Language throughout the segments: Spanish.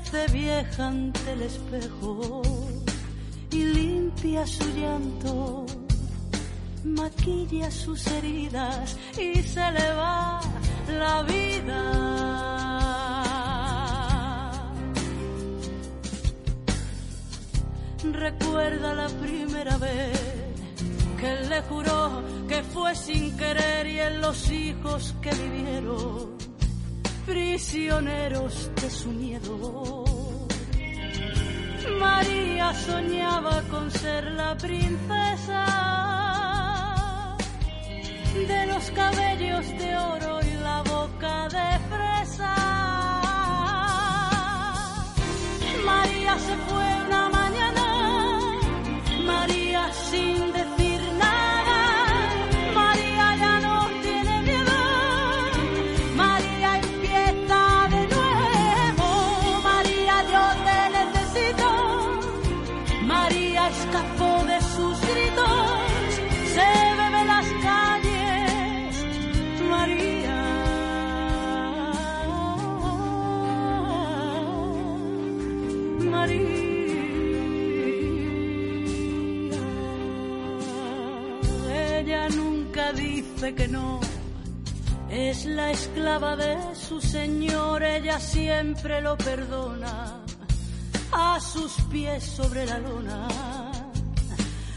hace vieja ante el espejo y limpia su llanto, maquilla sus heridas y se le va la vida. Recuerda la primera vez que él le juró que fue sin querer y en los hijos que vivieron prisioneros de su miedo. María soñaba con ser la princesa de los cabellos de oro y la boca de fresa. María se fue una mañana, María sin su señor, ella siempre lo perdona. A sus pies sobre la lona,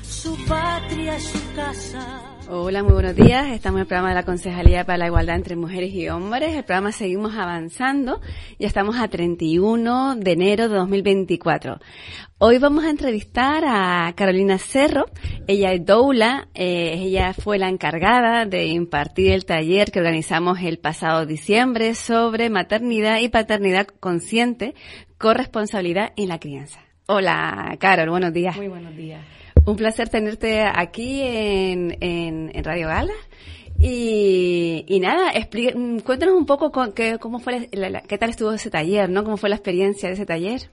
su patria es su casa. Hola, muy buenos días. Estamos en el programa de la Concejalía para la Igualdad entre Mujeres y Hombres. El programa seguimos avanzando. Ya estamos a 31 de enero de 2024. Hoy vamos a entrevistar a Carolina Cerro. Ella es doula. eh, ella fue la encargada de impartir el taller que organizamos el pasado diciembre sobre maternidad y paternidad consciente, corresponsabilidad en la crianza. Hola, Carol. Buenos días. Muy buenos días. Un placer tenerte aquí en, en, en Radio Gala. Y, y nada, expli- mm, cuéntanos un poco con, qué, cómo fue la- la- la- qué tal estuvo ese taller, ¿no? ¿Cómo fue la experiencia de ese taller?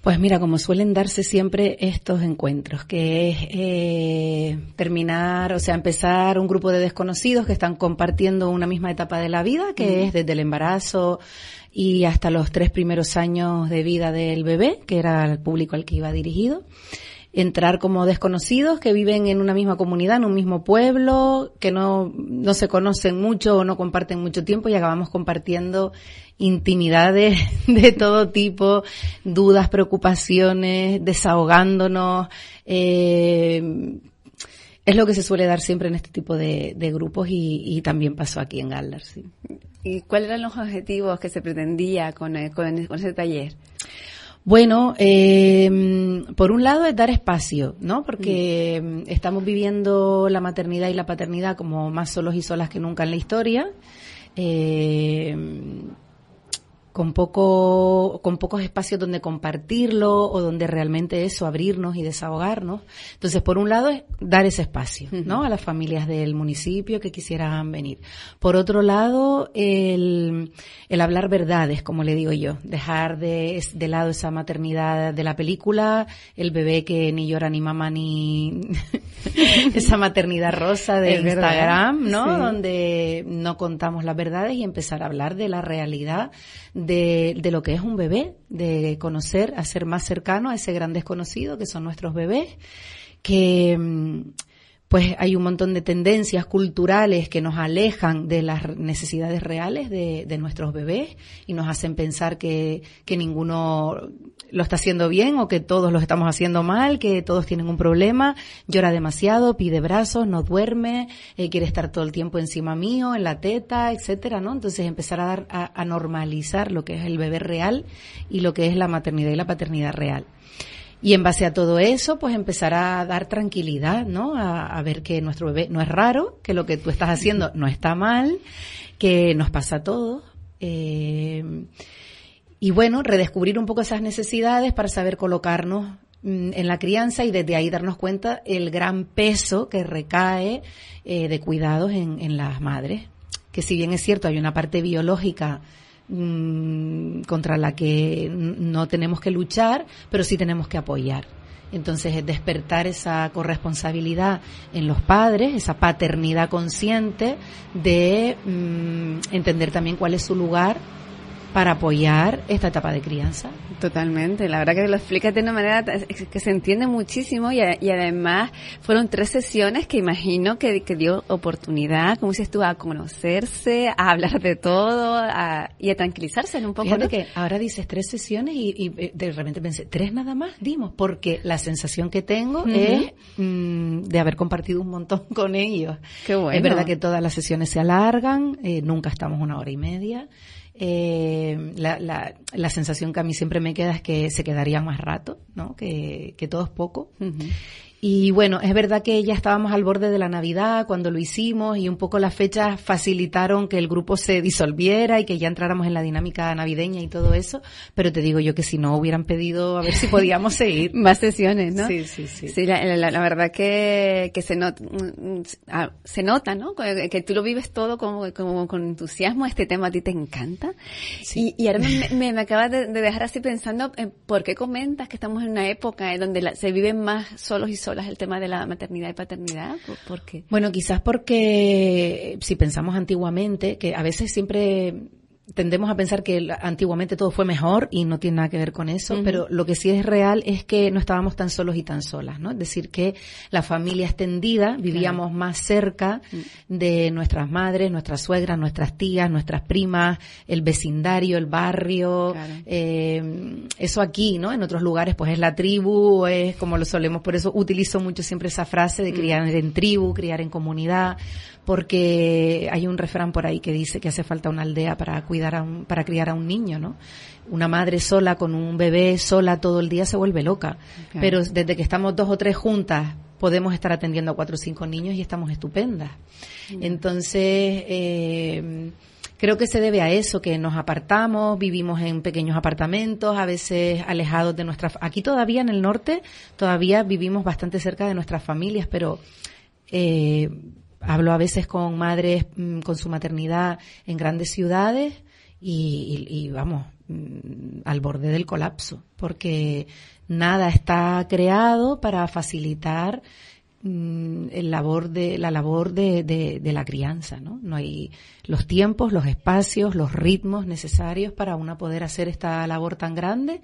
Pues mira, como suelen darse siempre estos encuentros, que es eh, terminar, o sea, empezar un grupo de desconocidos que están compartiendo una misma etapa de la vida, que es desde el embarazo y hasta los tres primeros años de vida del bebé, que era el público al que iba dirigido. Entrar como desconocidos que viven en una misma comunidad, en un mismo pueblo, que no, no se conocen mucho o no comparten mucho tiempo y acabamos compartiendo intimidades de todo tipo, dudas, preocupaciones, desahogándonos. eh, es lo que se suele dar siempre en este tipo de, de grupos y, y también pasó aquí en Galdar. ¿Y cuáles eran los objetivos que se pretendía con, con, con ese taller? Bueno, eh, por un lado es dar espacio, ¿no? Porque mm, estamos viviendo la maternidad y la paternidad como más solos y solas que nunca en la historia. Eh, con poco con pocos espacios donde compartirlo o donde realmente eso abrirnos y desahogarnos. Entonces por un lado es dar ese espacio no a las familias del municipio que quisieran venir. Por otro lado el, el hablar verdades como le digo yo. Dejar de, de lado esa maternidad de la película el bebé que ni llora ni mama ni esa maternidad rosa de Es verdad, Instagram no sí. donde no contamos las verdades y empezar a hablar de la realidad de, de lo que es un bebé, de conocer, hacer más cercano a ese gran desconocido que son nuestros bebés, que mm, pues hay un montón de tendencias culturales que nos alejan de las necesidades reales de, nuestros bebés y nos hacen pensar que, que ninguno lo está haciendo bien o que todos lo estamos haciendo mal, que todos tienen un problema, llora demasiado, pide brazos, no duerme, eh, quiere estar todo el tiempo encima mío, en la teta, etcétera, ¿no? Entonces empezar a dar, a normalizar lo que es el bebé real y lo que es la maternidad y la paternidad real. Y en base a todo eso, pues empezar a dar tranquilidad, ¿no? A, ver que nuestro bebé no es raro, que lo que tú estás haciendo no está mal, que nos pasa a todos. Eh, y bueno, redescubrir un poco esas necesidades para saber colocarnos mm, en la crianza y desde ahí darnos cuenta el gran peso que recae eh, de cuidados en, en las madres. Que si bien es cierto, hay una parte biológica Mm, contra la que no tenemos que luchar, pero sí tenemos que apoyar. Entonces, es despertar esa corresponsabilidad en los padres, esa paternidad consciente de mm, entender también cuál es su lugar para apoyar esta etapa de crianza. Totalmente, la verdad que lo explicas de una manera que se entiende muchísimo y, además fueron tres sesiones que imagino que, dio oportunidad, como dices tú, a conocerse, a hablar de todo y a tranquilizarse en un poco. Fíjate que ahora dices tres sesiones y, eh, de repente pensé, tres nada más dimos, porque la sensación que tengo es mm, de haber compartido un montón con ellos. Qué bueno. Es verdad que todas las sesiones se alargan, eh, nunca estamos una hora y media. Eh, la, la, la, sensación que a mí siempre me queda es que se quedaría más rato, ¿no? Que, que todo es poco. Y bueno, es verdad que ya estábamos al borde de la Navidad cuando lo hicimos y un poco las fechas facilitaron que el grupo se disolviera y que ya entráramos en la dinámica navideña y todo eso, pero te digo yo que si no hubieran pedido a ver si podíamos seguir. Más sesiones, ¿no? Sí, sí, sí. Sí, la, la, verdad que, que se, nota, ah, se nota, ¿no? Que tú lo vives todo como, como con entusiasmo, este tema a ti te encanta. Sí. Y, ahora me, me, acabas de, dejar así pensando, en ¿por qué comentas que estamos en una época en donde se viven más solos y solos el tema de la maternidad y paternidad? ¿Por qué? Bueno, quizás porque si pensamos antiguamente, que a veces siempre tendemos a pensar que antiguamente todo fue mejor y no tiene nada que ver con eso, pero lo que sí es real es que no estábamos tan solos y tan solas, ¿no? Es decir, que la familia extendida vivíamos más cerca mm. de nuestras madres, nuestras suegras, nuestras tías, nuestras primas, el vecindario, el barrio, eh, eso aquí, ¿no? En otros lugares pues es la tribu, es como lo solemos, por eso utilizo mucho siempre esa frase de mm. criar en tribu, criar en comunidad, porque hay un refrán por ahí que dice que hace falta una aldea para cuidar a un, para criar a un niño, ¿no? Una madre sola con un bebé sola todo el día se vuelve loca, pero desde que estamos dos o tres juntas podemos estar atendiendo a cuatro o cinco niños y estamos estupendas. Entonces, eh, creo que se debe a eso, que nos apartamos, vivimos en pequeños apartamentos, a veces alejados de nuestras... Aquí todavía en el norte, todavía vivimos bastante cerca de nuestras familias, pero eh, hablo a veces con madres mm, con su maternidad en grandes ciudades y, vamos, mm, al borde del colapso, porque nada está creado para facilitar mm, el labor de, la labor de, de, la crianza, ¿no? No hay los tiempos, los espacios, los ritmos necesarios para una poder hacer esta labor tan grande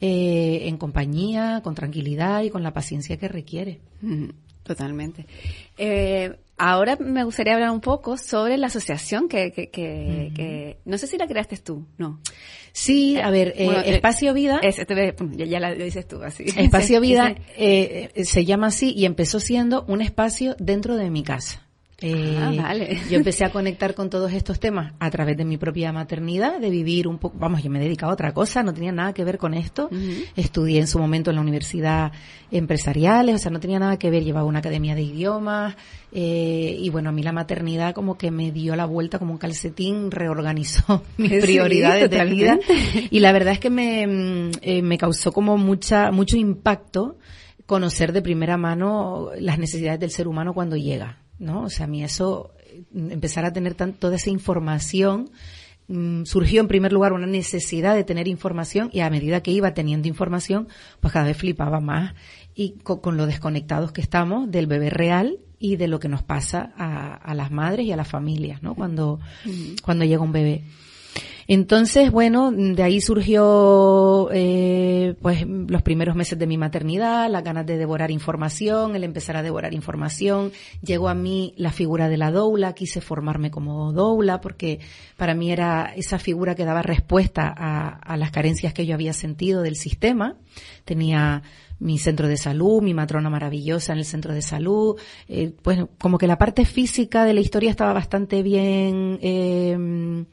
eh, en compañía, con tranquilidad y con la paciencia que requiere. Totalmente. Eh, ahora me gustaría hablar un poco sobre la asociación que, que, que, no sé si la creaste tú, ¿no? Sí, a ver, eh, eh, Espacio Vida. Este, ya, la, lo dices tú, así. Espacio Vida se llama así y empezó siendo un espacio dentro de mi casa. Eh, ah, vale. Yo empecé a conectar con todos estos temas a través de mi propia maternidad, de vivir un poco, vamos, yo me he dedicado a otra cosa, no tenía nada que ver con esto. Estudié en su momento en la universidad empresariales, o sea, no tenía nada que ver, llevaba una academia de idiomas, eh, y bueno, a mí la maternidad como que me dio la vuelta como un calcetín, reorganizó mis prioridades de vida. Y la verdad es que me, mm, eh, me causó como mucha, mucho impacto conocer de primera mano las necesidades del ser humano cuando llega. ¿No? O sea, a mí eso, empezar a tener toda esa información, mm, surgió en primer lugar una necesidad de tener información y a medida que iba teniendo información, pues cada vez flipaba más y con, lo desconectados que estamos del bebé real y de lo que nos pasa a, las madres y a las familias, ¿no? Cuando, cuando llega un bebé. Entonces, bueno, de ahí surgió eh, pues los primeros meses de mi maternidad, las ganas de devorar información, el empezar a devorar información. Llegó a mí la figura de la doula, quise formarme como doula porque para mí era esa figura que daba respuesta a, a las carencias que yo había sentido del sistema. Tenía mi centro de salud, mi matrona maravillosa en el centro de salud, eh, pues como que la parte física de la historia estaba bastante bien eh,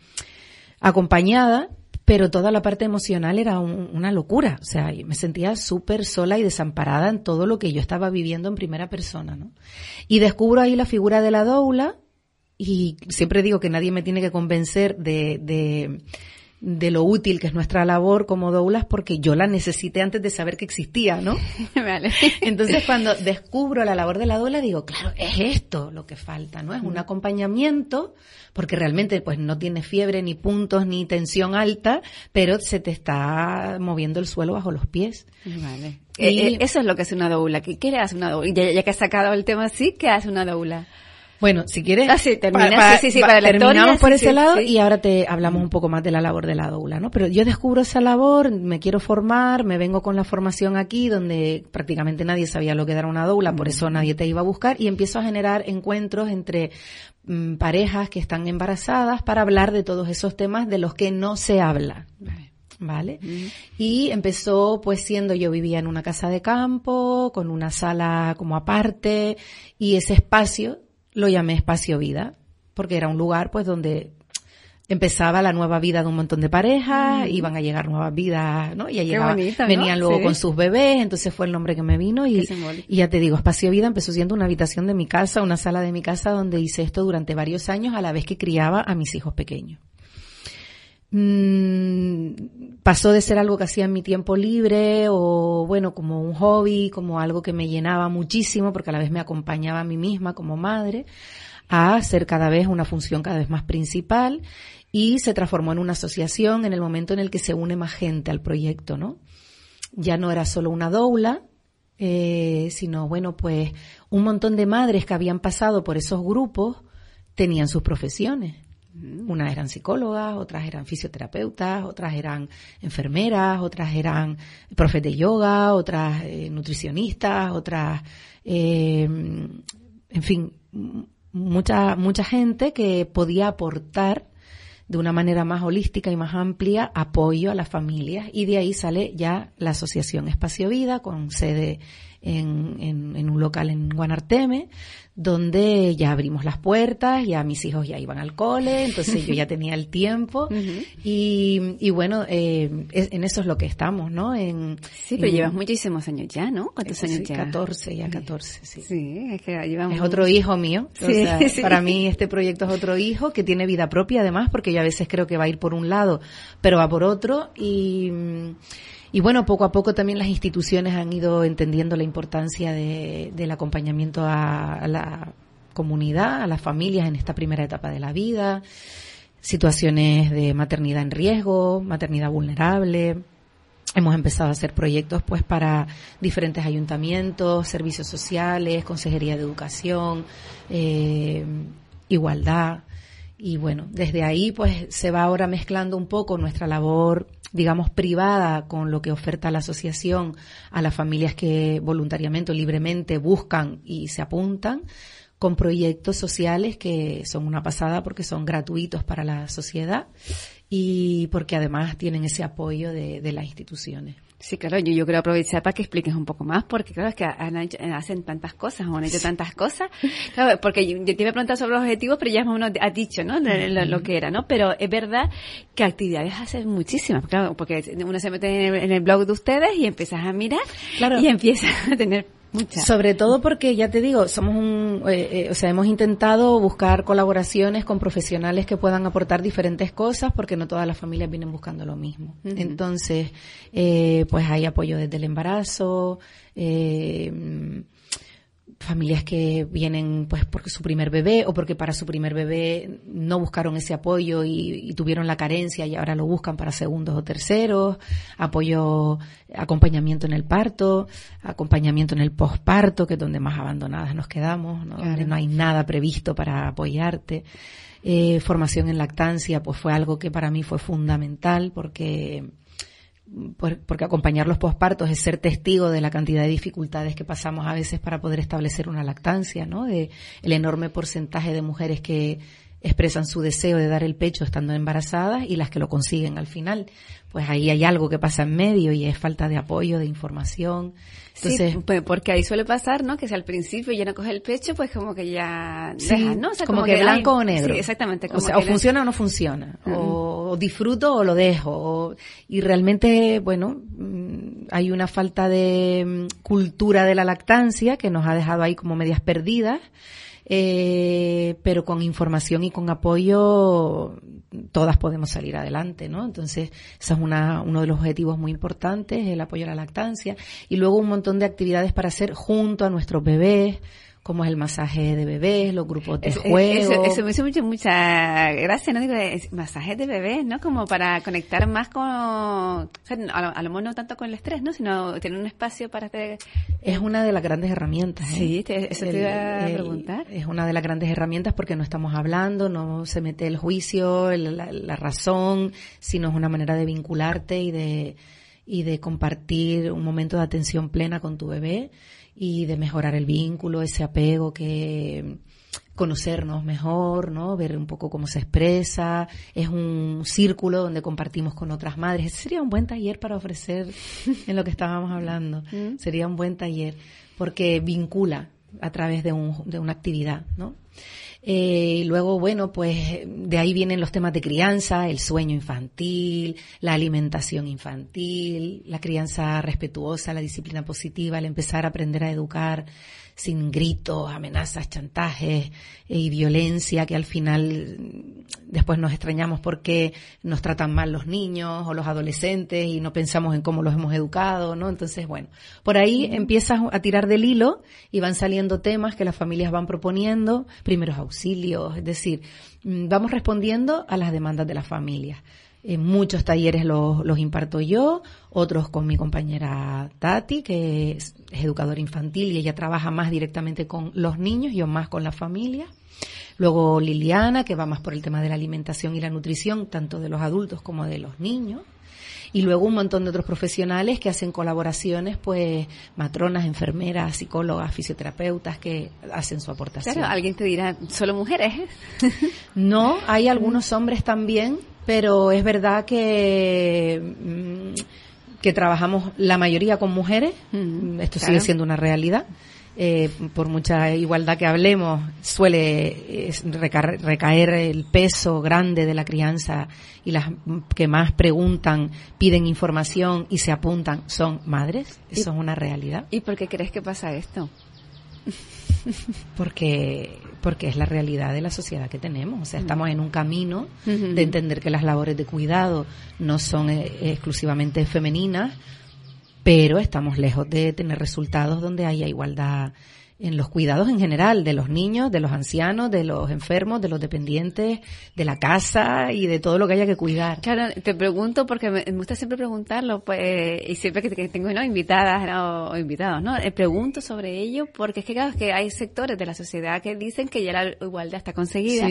acompañada, pero toda la parte emocional era una locura. O sea, me sentía súper sola y desamparada en todo lo que yo estaba viviendo en primera persona, ¿no? Y descubro ahí la figura de la doula y siempre digo que nadie me tiene que convencer de, de de lo útil que es nuestra labor como doulas porque yo la necesité antes de saber que existía, ¿no? Vale. Entonces cuando descubro la labor de la doula digo, claro, es esto lo que falta, ¿no? Es un acompañamiento porque realmente pues no tiene fiebre ni puntos ni tensión alta, pero se te está moviendo el suelo bajo los pies. Vale. Y eh, eh, eso es lo que hace una doula. ¿Qué, qué hace una doula? Ya, ya que has sacado el tema así, ¿qué hace una doula? Bueno, si quieres, ah, sí, termina, sí, sí, para terminamos por ese lado y ahora te hablamos un poco más de la labor de la doula, ¿no? Pero yo descubro esa labor, me quiero formar, me vengo con la formación aquí donde prácticamente nadie sabía lo que era una doula, por eso nadie te iba a buscar y empiezo a generar encuentros entre mm, parejas que están embarazadas para hablar de todos esos temas de los que no se habla. ¿vale? Y empezó pues siendo yo vivía en una casa de campo, con una sala como aparte y ese espacio lo llamé espacio vida, porque era un lugar pues donde empezaba la nueva vida de un montón de parejas, mm. iban a llegar nuevas vidas, ¿no? Y llegaba, venían luego con sus bebés, entonces fue el nombre que me vino y, y, ya te digo, Espacio Vida empezó siendo una habitación de mi casa, una sala de mi casa donde hice esto durante varios años a la vez que criaba a mis hijos pequeños. Mm, pasó de ser algo que hacía en mi tiempo libre o bueno, como un hobby, como algo que me llenaba muchísimo porque a la vez me acompañaba a mí misma como madre, a ser cada vez una función cada vez más principal y se transformó en una asociación en el momento en el que se une más gente al proyecto, ¿no? Ya no era solo una doula, eh, sino bueno, pues un montón de madres que habían pasado por esos grupos tenían sus profesiones unas eran psicólogas, otras eran fisioterapeutas, otras eran enfermeras, otras eran profes de yoga, otras eh, nutricionistas, otras, eh, en fin, mucha, mucha gente que podía aportar de una manera más holística y más amplia apoyo a las familias. Y de ahí sale ya la Asociación Espacio Vida con sede en, en, un local en Guanarteme, donde ya abrimos las puertas, ya mis hijos ya iban al cole, entonces yo ya tenía el tiempo y, y, bueno, eh, en eso es lo que estamos, ¿no? En, sí, pero llevas muchísimos años ya, ¿no? ¿Cuántos años ya? 14, ya 14, sí. Sí, es que llevamos... Es otro hijo mío, sí, para mí este proyecto es otro hijo que tiene vida propia además, porque yo a veces creo que va a ir por un lado, pero va por otro y... Y bueno, poco a poco también las instituciones han ido entendiendo la importancia de, del acompañamiento a, la comunidad, a las familias en esta primera etapa de la vida, situaciones de maternidad en riesgo, maternidad vulnerable. Hemos empezado a hacer proyectos pues para diferentes ayuntamientos, servicios sociales, consejería de educación, eh, igualdad. Y bueno, desde ahí pues se va ahora mezclando un poco nuestra labor digamos, privada con lo que oferta la asociación a las familias que voluntariamente o libremente buscan y se apuntan, con proyectos sociales que son una pasada porque son gratuitos para la sociedad y porque además tienen ese apoyo de, de las instituciones. Sí, claro, yo, yo quiero aprovechar para que expliques un poco más, porque claro, es que hacen tantas cosas, han hecho tantas cosas. Claro, porque yo, te iba a preguntar sobre los objetivos, pero ya más o menos has dicho, ¿no? Lo, que era, ¿no? Pero es verdad que actividades hacen muchísimas, claro, porque uno se mete en el, blog de ustedes y empiezas a mirar y empiezas a tener sobre todo porque, ya te digo, somos un, eh, eh, o sea, hemos intentado buscar colaboraciones con profesionales que puedan aportar diferentes cosas porque no todas las familias vienen buscando lo mismo. Entonces, eh, pues hay apoyo desde el embarazo, familias que vienen pues porque su primer bebé o porque para su primer bebé no buscaron ese apoyo y, tuvieron la carencia y ahora lo buscan para segundos o terceros, apoyo, acompañamiento en el parto, acompañamiento en el posparto, que es donde más abandonadas nos quedamos, ¿no? donde no hay nada previsto para apoyarte. Eh, formación en lactancia, pues fue algo que para mí fue fundamental porque porque acompañar los pospartos es ser testigo de la cantidad de dificultades que pasamos a veces para poder establecer una lactancia, ¿no? De el enorme porcentaje de mujeres que expresan su deseo de dar el pecho estando embarazadas y las que lo consiguen al final. Pues ahí hay algo que pasa en medio y es falta de apoyo, de información. Entonces, sí, pues porque ahí suele pasar, ¿no? Que si al principio ya no coge el pecho, pues como que ya ¿no? como, que, blanco o negro. Sí, exactamente. o sea, o funciona o no funciona. o, disfruto o lo dejo. y realmente, bueno, mm, hay una falta de mm, cultura de la lactancia que nos ha dejado ahí como medias perdidas eh, pero con información y con apoyo todas podemos salir adelante, ¿no? Entonces, ese es una, uno de los objetivos muy importantes, el apoyo a la lactancia, y luego un montón de actividades para hacer junto a nuestros bebés, como es el masaje de bebés, los grupos de juego. Eso, me hizo mucha, mucha gracia, ¿no? Digo, masaje de bebés, ¿no? Como para conectar más con, a, lo, mejor no tanto con el estrés, ¿no? Sino tener un espacio para hacer... Es una de las grandes herramientas. ¿eh? Sí, eso te iba a preguntar. Es una de las grandes herramientas porque no estamos hablando, no se mete el juicio, la, la razón, sino es una manera de vincularte y de, y de compartir un momento de atención plena con tu bebé y de mejorar el vínculo, ese apego que conocernos mejor, ¿no? Ver un poco cómo se expresa. Es un círculo donde compartimos con otras madres. Ese sería un buen taller para ofrecer en lo que estábamos hablando. Mm. Sería un buen taller porque vincula a través de, un, de una actividad, ¿no? Eh, y luego, bueno, pues de ahí vienen los temas de crianza, el sueño infantil, la alimentación infantil, la crianza respetuosa, la disciplina positiva, el empezar a aprender a educar sin gritos, amenazas, chantajes eh, y violencia que al final mm, después nos extrañamos porque nos tratan mal los niños o los adolescentes y no pensamos en cómo los hemos educado, ¿no? Entonces, bueno, por ahí empiezas a tirar del hilo y van saliendo temas que las familias van proponiendo, primeros auxilios, es decir, mm, vamos respondiendo a las demandas de las familias. En muchos talleres los, los, imparto yo, otros con mi compañera Tati, que es, educadora infantil y ella trabaja más directamente con los niños, yo más con la familia. Luego Liliana, que va más por el tema de la alimentación y la nutrición, tanto de los adultos como de los niños. Y luego un montón de otros profesionales que hacen colaboraciones, pues matronas, enfermeras, psicólogas, fisioterapeutas que hacen su aportación. Claro, alguien te dirá, ¿solo mujeres? no, hay algunos hombres también pero es verdad que mm, que trabajamos la mayoría con mujeres, mm, esto sigue siendo una realidad. Eh, por mucha igualdad que hablemos, suele recaer, el peso grande de la crianza y las que más preguntan, piden información y se apuntan son madres. Eso es una realidad. ¿Y por qué crees que pasa esto? porque porque es la realidad de la sociedad que tenemos. O sea, estamos en un camino de entender que las labores de cuidado no son eh, exclusivamente femeninas, pero estamos lejos de tener resultados donde haya igualdad en los cuidados en general de los niños, de los ancianos, de los enfermos, de los dependientes, de la casa y de todo lo que haya que cuidar. Claro, te pregunto porque me, gusta siempre preguntarlo, pues, y siempre que, tengo ¿no? invitadas o invitados, ¿no? Eh, pregunto sobre ello porque es que claro, que hay sectores de la sociedad que dicen que ya la igualdad está conseguida,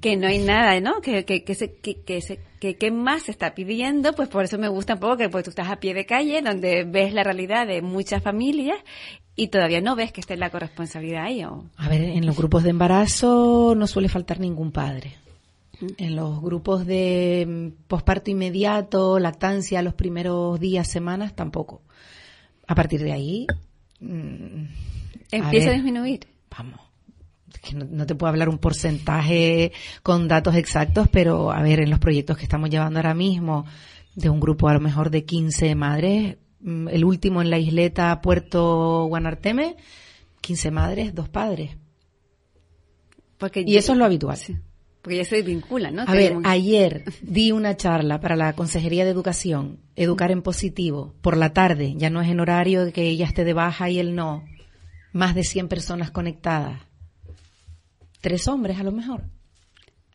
que no hay nada, ¿no? Que, que, que, se, que, que se que qué más se está pidiendo, pues por eso me gusta un poco que pues tú estás a pie de calle donde ves la realidad de muchas familias y todavía no ves que esté la corresponsabilidad ahí. ¿o? A ver, en los grupos de embarazo no suele faltar ningún padre. Mm. En los grupos de mm, posparto inmediato, lactancia, los primeros días, semanas, tampoco. A partir de ahí... Mm, Empieza a disminuir. Vamos que no, te puedo hablar un porcentaje con datos exactos, pero a ver, en los proyectos que estamos llevando ahora mismo, de un grupo a lo mejor de 15 madres, mm, el último en la isleta Puerto Guanarteme, 15 madres, dos padres. Porque y eso es lo habitual. Porque ya se vincula, ¿no? A ver, ayer di una charla para la Consejería de Educación, Educar en Positivo, por la tarde, ya no es en horario de que ella esté de baja y él no más de 100 personas conectadas, tres hombres a lo mejor.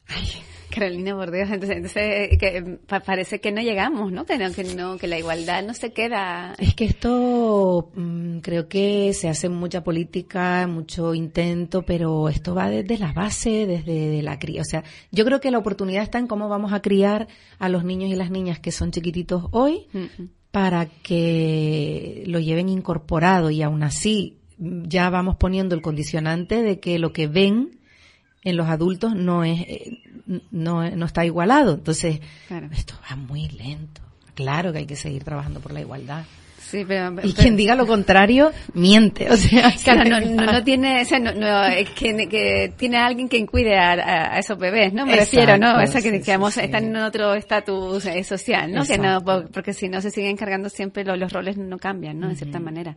Ay, Carolina Bordeaux, entonces, entonces que parece que no llegamos, ¿no? Que, no, que no, que la igualdad no se queda. Es que esto mm, creo que se hace mucha política, mucho intento, pero esto va desde la base, desde la cría. O sea, yo creo que la oportunidad está en cómo vamos a criar a los niños y las niñas que son chiquititos hoy para que lo lleven incorporado y aún así mm, ya vamos poniendo el condicionante de que lo que ven en los adultos no es eh, no, no está igualado. Entonces, esto va muy lento. Claro que hay que seguir trabajando por la igualdad y quien diga lo contrario miente, o sea, claro, no, no, tiene, o sea, no, que, que, tiene alguien que cuide a, esos bebés, ¿no? Me refiero, ¿no? O sea, que digamos están en otro estatus eh, social, ¿no? Que no, porque si no se siguen cargando siempre los, roles no cambian, ¿no? De cierta manera.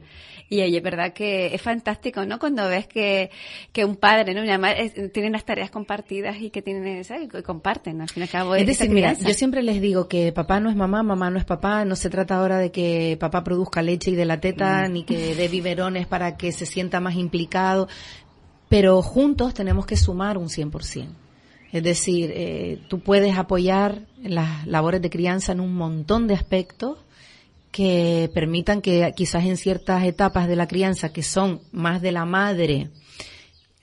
Y es verdad que es fantástico, ¿no? Cuando ves que, que un padre, ¿no? Una madre tienen las tareas compartidas y que tienen, ¿sabes? Y comparten, al fin y al cabo. Es decir, mira, yo siempre les digo que papá no es mamá, mamá no es papá, no se trata ahora de que papá produzca busca leche y de la teta, mm. ni que dé biberones para que se sienta más implicado, pero juntos tenemos que sumar un 100%. Es decir, eh, tú puedes apoyar las labores de crianza en un montón de aspectos que permitan que quizás en ciertas etapas de la crianza que son más de la madre,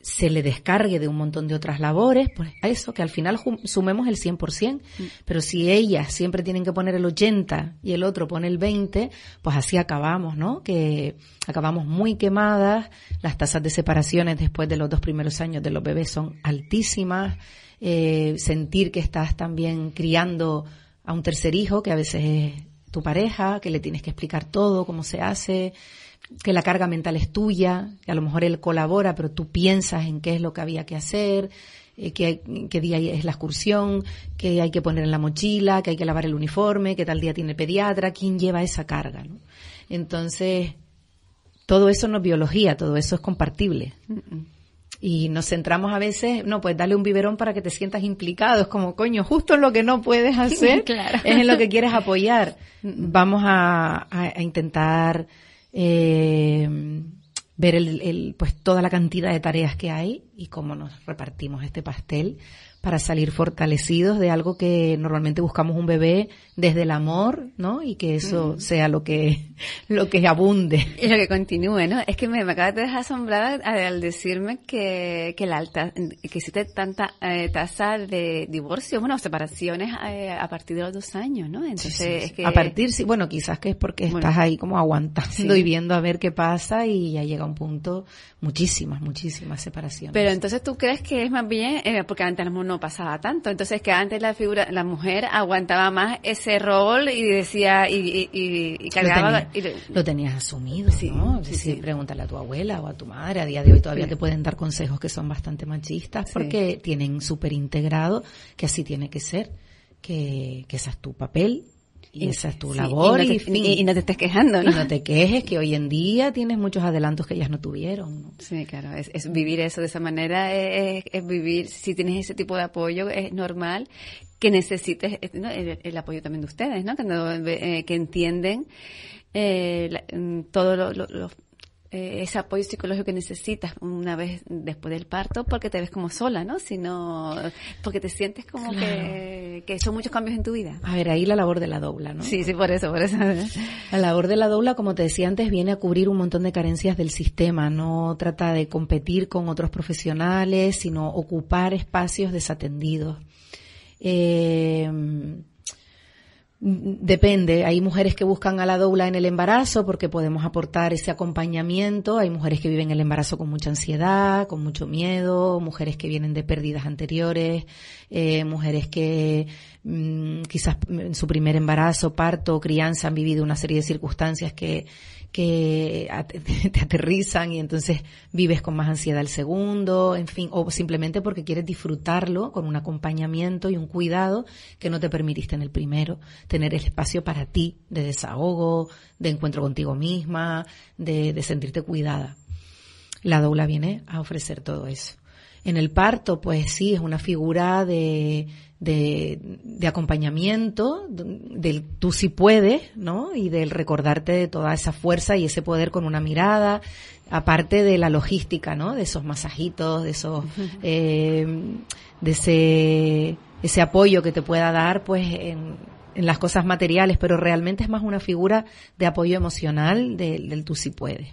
se le descargue de un montón de otras labores, pues a eso, que al final sumemos el 100%, mm. pero si ellas siempre tienen que poner el 80 y el otro pone el 20, pues así acabamos, ¿no? Que acabamos muy quemadas, las tasas de separaciones después de los dos primeros años de los bebés son altísimas, eh, sentir que estás también criando a un tercer hijo, que a veces es tu pareja, que le tienes que explicar todo, cómo se hace, que la carga mental es tuya, que a lo mejor él colabora, pero tú piensas en qué es lo que había que hacer, eh, qué, día es la excursión, qué hay que poner en la mochila, que hay que lavar el uniforme, qué tal día tiene el pediatra, quién lleva esa carga. ¿no? Entonces, todo eso no es biología, todo eso es compartible. Y nos centramos a veces, no, pues dale un biberón para que te sientas implicado. Es como, coño, justo en lo que no puedes hacer es en lo que quieres apoyar. Vamos a intentar eh, ver el, pues toda la cantidad de tareas que hay y cómo nos repartimos este pastel para salir fortalecidos de algo que normalmente buscamos un bebé desde el amor, ¿no? Y que eso sea lo que, lo que abunde. Y lo que continúe, ¿no? Es que me, me acabas de dejar asombrada al decirme que, que la alta, que existe tanta eh, tasa de divorcio, bueno, separaciones eh, a partir de los dos años, ¿no? Entonces, Es que... A partir, sí, bueno, quizás que es porque estás ahí como aguantando y viendo a ver qué pasa y ya llega un punto, muchísimas, muchísimas separaciones. Pero entonces tú crees que es más bien, eh, porque antes no pasaba tanto. Entonces que antes la figura, la mujer aguantaba más ese rol y decía y, y, cargaba. Lo, tenías asumido, sí, ¿no? Sí, Pregúntale a tu abuela o a tu madre. A día de hoy todavía te pueden dar consejos que son bastante machistas porque tienen súper integrado que así tiene que ser, que, que ese es tu papel y esa es tu labor y, no te, estés quejando, ¿no? Y no te quejes que hoy en día tienes muchos adelantos que ellas no tuvieron. Sí, claro, es, vivir eso de esa manera, es, vivir, si tienes ese tipo de apoyo, es normal que necesites el, apoyo también de ustedes, ¿no? Que, eh, que entienden eh, mm, todo lo, lo eh, ese apoyo psicológico que necesitas una vez después del parto porque te ves como sola, ¿no? Sino porque te sientes como que, que son muchos cambios en tu vida. A ver, ahí la labor de la dobla, ¿no? Sí, sí, por eso, por eso. La labor de la dobla, como te decía antes, viene a cubrir un montón de carencias del sistema. No trata de competir con otros profesionales, sino ocupar espacios desatendidos. Eh, Depende, hay mujeres que buscan a la doula en el embarazo porque podemos aportar ese acompañamiento, hay mujeres que viven el embarazo con mucha ansiedad, con mucho miedo, mujeres que vienen de pérdidas anteriores, eh, mujeres que mm, quizás en su primer embarazo, parto, crianza han vivido una serie de circunstancias que, que te aterrizan y entonces vives con más ansiedad el segundo, en fin, o simplemente porque quieres disfrutarlo con un acompañamiento y un cuidado que no te permitiste en el primero, tener el espacio para ti de desahogo, de encuentro contigo misma, de, sentirte cuidada. La doula viene a ofrecer todo eso. En el parto, pues sí, es una figura de, de, de, acompañamiento, del tú sí puedes, ¿no? Y del recordarte de toda esa fuerza y ese poder con una mirada, aparte de la logística, ¿no? De esos masajitos, de esos, eh, de ese, ese apoyo que te pueda dar, pues, en, en las cosas materiales, pero realmente es más una figura de apoyo emocional del, del tú sí puedes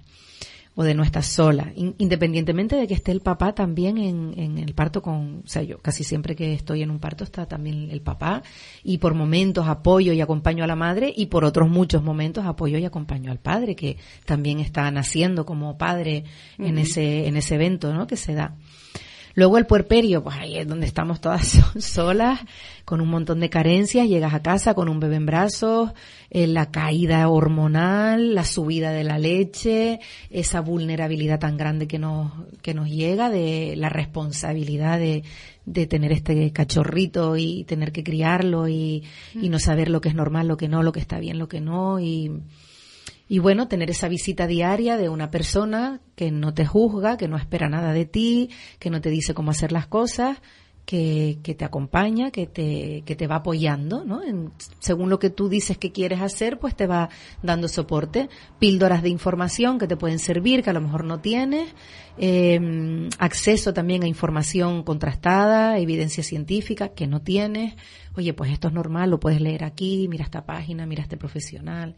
o de no estar sola, independientemente de que esté el papá también en, en, el parto con, o sea, yo casi siempre que estoy en un parto está también el papá y por momentos apoyo y acompaño a la madre y por otros muchos momentos apoyo y acompaño al padre que también está naciendo como padre en ese en ese evento, ¿no? que se da. Luego el puerperio, pues ahí es donde estamos todas solas, con un montón de carencias, llegas a casa con un bebé en brazos, eh, la caída hormonal, la subida de la leche, esa vulnerabilidad tan grande que nos, que nos llega de la responsabilidad de, de tener este cachorrito y tener que criarlo y, y no saber lo que es normal, lo que no, lo que está bien, lo que no y, y bueno, tener esa visita diaria de una persona que no te juzga, que no espera nada de ti, que no te dice cómo hacer las cosas, que, que te acompaña, que te, que te va apoyando, ¿no? En, según lo que tú dices que quieres hacer, pues te va dando soporte. Píldoras de información que te pueden servir, que a lo mejor no tienes. Eh, acceso también a información contrastada, evidencia científica que no tienes. Oye, pues esto es normal, lo puedes leer aquí, mira esta página, mira este profesional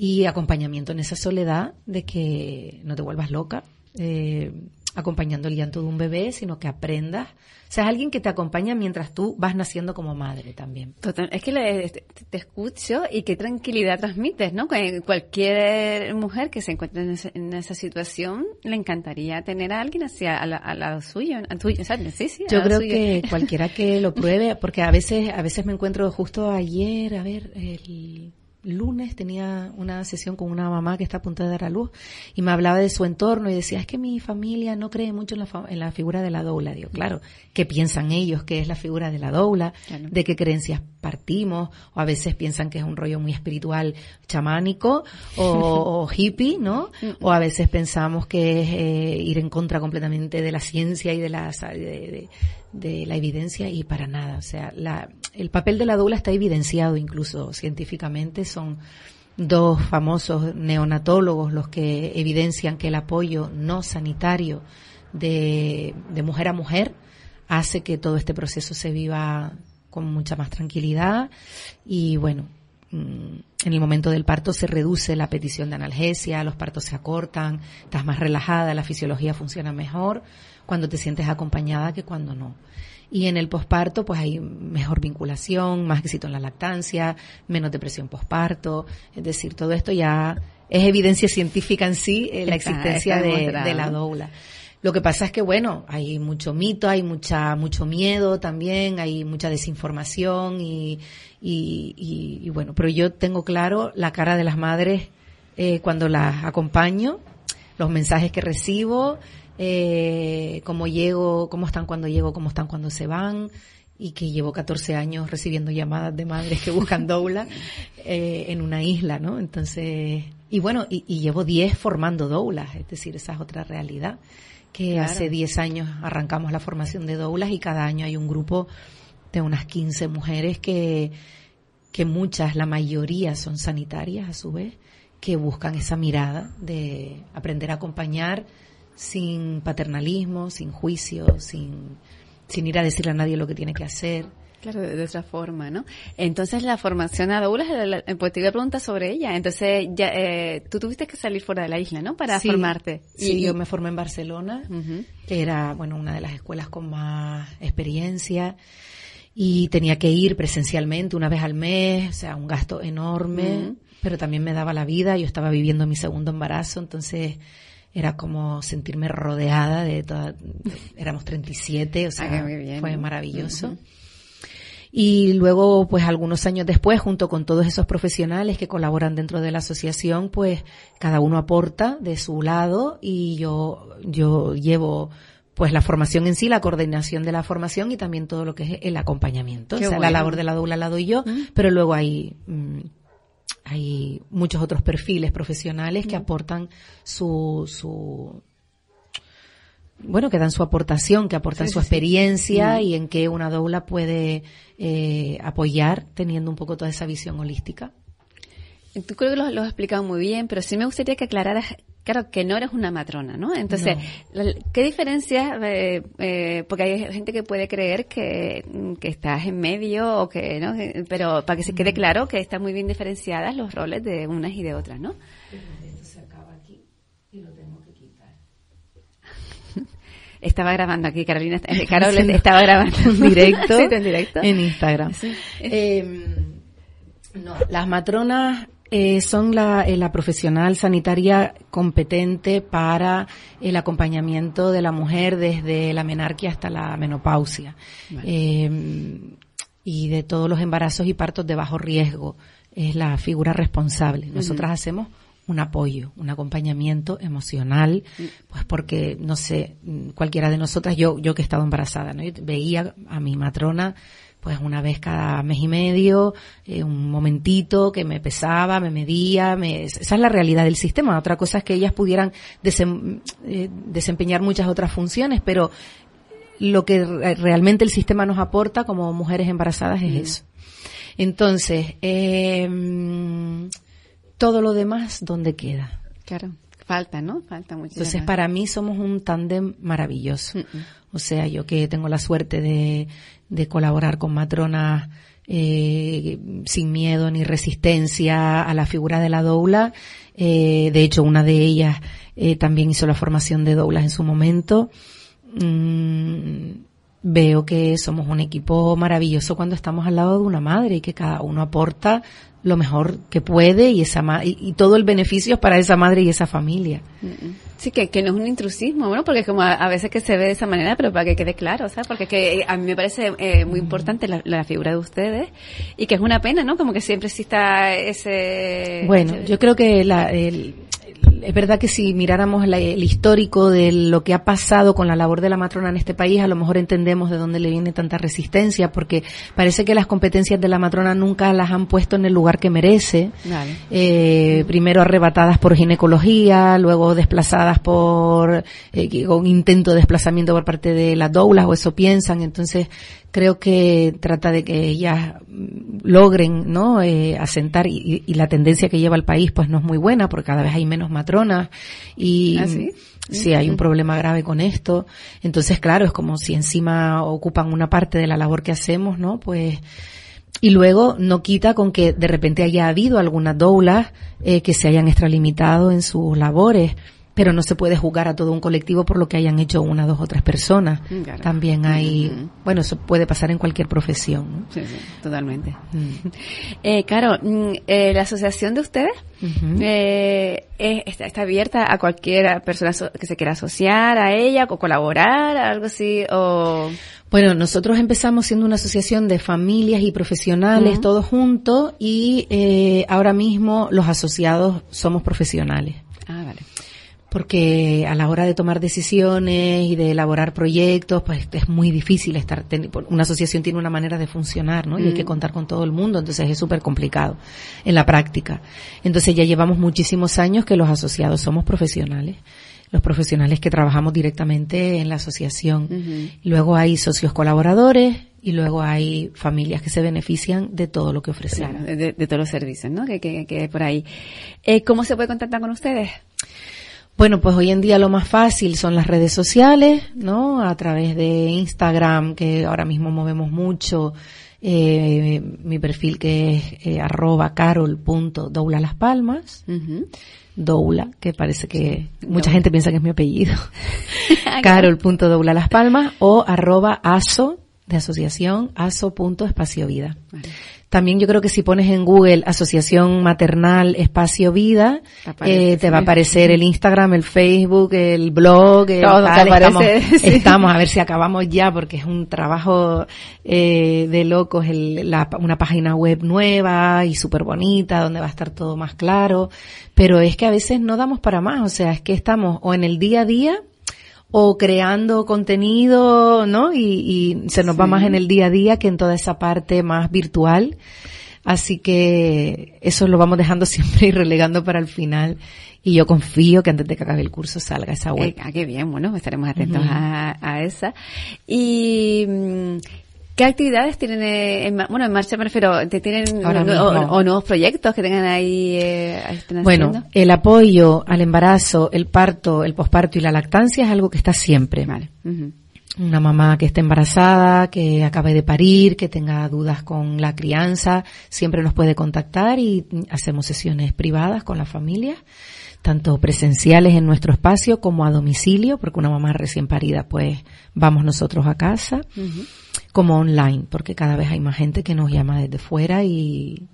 y acompañamiento en esa soledad de que no te vuelvas loca, eh, acompañando el llanto de un bebé, sino que aprendas. O sea, es alguien que te acompaña mientras tú vas naciendo como madre también. Total, es que le, te, escucho y qué tranquilidad transmites, ¿no? Cualquier mujer que se encuentre en, esa, situación le encantaría tener a alguien hacia al, lado suyo, o sea, sí, sí, Yo creo que cualquiera que lo pruebe, porque a veces, a veces me encuentro justo ayer, a ver, el lunes tenía una sesión con una mamá que está a punto de dar a luz y me hablaba de su entorno y decía, es que mi familia no cree mucho en la, en la figura de la doula. Digo, claro, ¿qué piensan ellos que es la figura de la doula? ¿De qué creencias partimos? O a veces piensan que es un rollo muy espiritual chamánico o, hippie, ¿no? O a veces pensamos que es eh, ir en contra completamente de la ciencia y de la, de, de la evidencia y para nada. O sea, la, el papel de la doula está evidenciado incluso científicamente. Son dos famosos neonatólogos los que evidencian que el apoyo no sanitario de, de mujer a mujer hace que todo este proceso se viva con mucha más tranquilidad y bueno, mm, en el momento del parto se reduce la petición de analgesia, los partos se acortan, estás más relajada, la fisiología funciona mejor cuando te sientes acompañada que cuando no. Y en el posparto, pues hay mejor vinculación, más éxito en la lactancia, menos depresión posparto. Es decir, todo esto ya es evidencia científica en sí, eh, la existencia de, la doula. Lo que pasa es que, bueno, hay mucho mito, hay mucha, mucho miedo también, hay mucha desinformación y, y, y, bueno, pero yo tengo claro la cara de las madres eh, cuando las acompaño, los mensajes que recibo, eh, cómo llego, cómo están cuando llego, cómo están cuando se van y que llevo 14 años recibiendo llamadas de madres que buscan doula eh, en una isla, ¿no? Entonces, y bueno, y, llevo 10 formando doulas, es decir, esa es otra realidad, que hace 10 años arrancamos la formación de doulas y cada año hay un grupo de unas 15 mujeres que, que muchas, la mayoría son sanitarias a su vez, que buscan esa mirada de aprender a acompañar, sin paternalismo, sin juicio, sin, sin ir a decirle a nadie lo que tiene que hacer. Claro, de, otra forma, ¿no? Entonces la formación a doulas, pues te iba a preguntar sobre ella. Entonces ya, eh, tú tuviste que salir fuera de la isla, ¿no? Para formarte. Sí, yo me formé en Barcelona, que era, bueno, una de las escuelas con más experiencia y tenía que ir presencialmente una vez al mes, o sea, un gasto enorme, pero también me daba la vida. Yo estaba viviendo mi segundo embarazo, entonces era como sentirme rodeada de todas, éramos 37, o sea, ah, fue maravilloso. Y luego, pues algunos años después, junto con todos esos profesionales que colaboran dentro de la asociación, pues cada uno aporta de su lado y yo, yo llevo pues la formación en sí, la coordinación de la formación y también todo lo que es el acompañamiento. o sea, la labor de la doula la doy yo, pero luego hay mm, hay muchos otros perfiles profesionales que aportan su, su bueno, que dan su aportación, que aportan su experiencia y en que una doula puede eh, apoyar teniendo un poco toda esa visión holística. Tú creo que lo, lo has explicado muy bien, pero sí me gustaría que aclararas, claro, que no eres una matrona, ¿no? Entonces, ¿qué diferencia? Eh, eh, porque hay gente que puede creer que, que, estás en medio o que, ¿no? Pero para que se quede claro que están muy bien diferenciadas los roles de unas y de otras, ¿no? Estaba grabando aquí, Carolina. Carol estaba grabando en directo, en directo. En Instagram. Eh, no, las matronas eh, son la, eh, la, profesional sanitaria competente para el acompañamiento de la mujer desde la menarquia hasta la menopausia eh, y de todos los embarazos y partos de bajo riesgo. Es la figura responsable. Nosotras hacemos un apoyo, un acompañamiento emocional, mm. pues porque, no sé, cualquiera de nosotras, yo, yo que he estado embarazada, ¿no? veía a mi matrona pues una vez cada mes y medio, eh, un momentito que me pesaba, me medía, me, esa es la realidad del sistema. Otra cosa es que ellas pudieran eh, desempeñar muchas otras funciones, pero lo que realmente el sistema nos aporta como mujeres embarazadas es mm. eso. Entonces, eh, todo lo demás, ¿dónde queda? Claro, falta, ¿no? Falta mucho. Entonces, para mí somos un tándem maravilloso. O sea, yo que tengo la suerte de, de colaborar con matronas eh, sin miedo ni resistencia a la figura de la doula. Eh, de hecho, una de ellas eh, también hizo la formación de doulas en su momento. Mm, veo que somos un equipo maravilloso cuando estamos al lado de una madre y que cada uno aporta lo mejor que puede y esa y, todo el beneficio es para esa madre y esa familia. Sí, que, que no es un intrusismo, bueno, porque como a, veces que se ve de esa manera, pero para que quede claro, ¿sabes? Porque que a mí me parece eh, muy importante la, figura de ustedes y que es una pena, ¿no? Como que siempre exista ese... Bueno, yo creo que la, el, es verdad que si miráramos el histórico de lo que ha pasado con la labor de la matrona en este país, a lo mejor entendemos de dónde le viene tanta resistencia, porque parece que las competencias de la matrona nunca las han puesto en el lugar que merece. Eh, primero arrebatadas por ginecología, luego desplazadas por eh, un intento de desplazamiento por parte de las doulas, o eso piensan. Entonces, creo que trata de que ellas logren no eh, asentar y, la tendencia que lleva el país pues no es muy buena porque cada vez hay menos matronas y ¿Ah, sí? hay un problema grave con esto. Entonces claro es como si encima ocupan una parte de la labor que hacemos no pues y luego no quita con que de repente haya habido algunas doulas eh, que se hayan extralimitado en sus labores pero no se puede juzgar a todo un colectivo por lo que hayan hecho una, dos o tres personas. Mm, También hay, bueno, eso puede pasar en cualquier profesión. Sí, sí, totalmente. Mm. Eh, claro, mm, eh, la asociación de ustedes eh, está, abierta a cualquier persona que se quiera asociar a ella o colaborar, algo así, o... Bueno, nosotros empezamos siendo una asociación de familias y profesionales, todos juntos, y eh, ahora mismo los asociados somos profesionales. Ah, vale porque a la hora de tomar decisiones y de elaborar proyectos, pues es muy difícil estar, una asociación tiene una manera de funcionar, ¿no? Y hay que mm. contar con todo el mundo, entonces es súper complicado en la práctica. Entonces ya llevamos muchísimos años que los asociados somos profesionales los profesionales que trabajamos directamente en la asociación. Luego hay socios colaboradores y luego hay familias que se benefician de todo lo que ofrecemos. Claro, de, todos los servicios, ¿no? Que, que, que por ahí. Eh, ¿Cómo se puede contactar con ustedes? Bueno, pues hoy en día lo más fácil son las redes sociales, ¿no? A través de Instagram, que ahora mismo movemos mucho, eh, mi perfil que es eh, arroba carol.doula las palmas, doula, que parece que mucha gente piensa que es mi apellido, carol.doula las palmas, o arroba aso, de asociación, aso.espaciovida. Vale. También yo creo que si pones en Google Asociación Maternal Espacio Vida, eh, te va a aparecer el Instagram, el Facebook, el blog, el Todo estamos, estamos, a ver si acabamos ya porque es un trabajo eh, de locos, el, la, una página web nueva y súper bonita donde va a estar todo más claro, pero es que a veces no damos para más, o sea, es que estamos o en el día a día o creando contenido, ¿no? Y, y se nos va más en el día a día que en toda esa parte más virtual. Así que eso lo vamos dejando siempre y relegando para el final. Y yo confío que antes de que acabe el curso salga esa web. Eh, ah, qué bien, bueno, estaremos atentos a, a, esa. Y, mm, ¿Qué actividades tienen, eh, en, bueno, en marcha me refiero, ¿te tienen o, nuevos proyectos que tengan ahí? Eh, bueno, el apoyo al embarazo, el parto, el posparto y la lactancia es algo que está siempre. Vale. Una mamá que esté embarazada, que acabe de parir, que tenga dudas con la crianza, siempre nos puede contactar y hacemos sesiones privadas con la familia tanto presenciales en nuestro espacio como a domicilio, porque una mamá recién parida, pues vamos nosotros a casa como online, porque cada vez hay más gente que nos llama desde fuera y,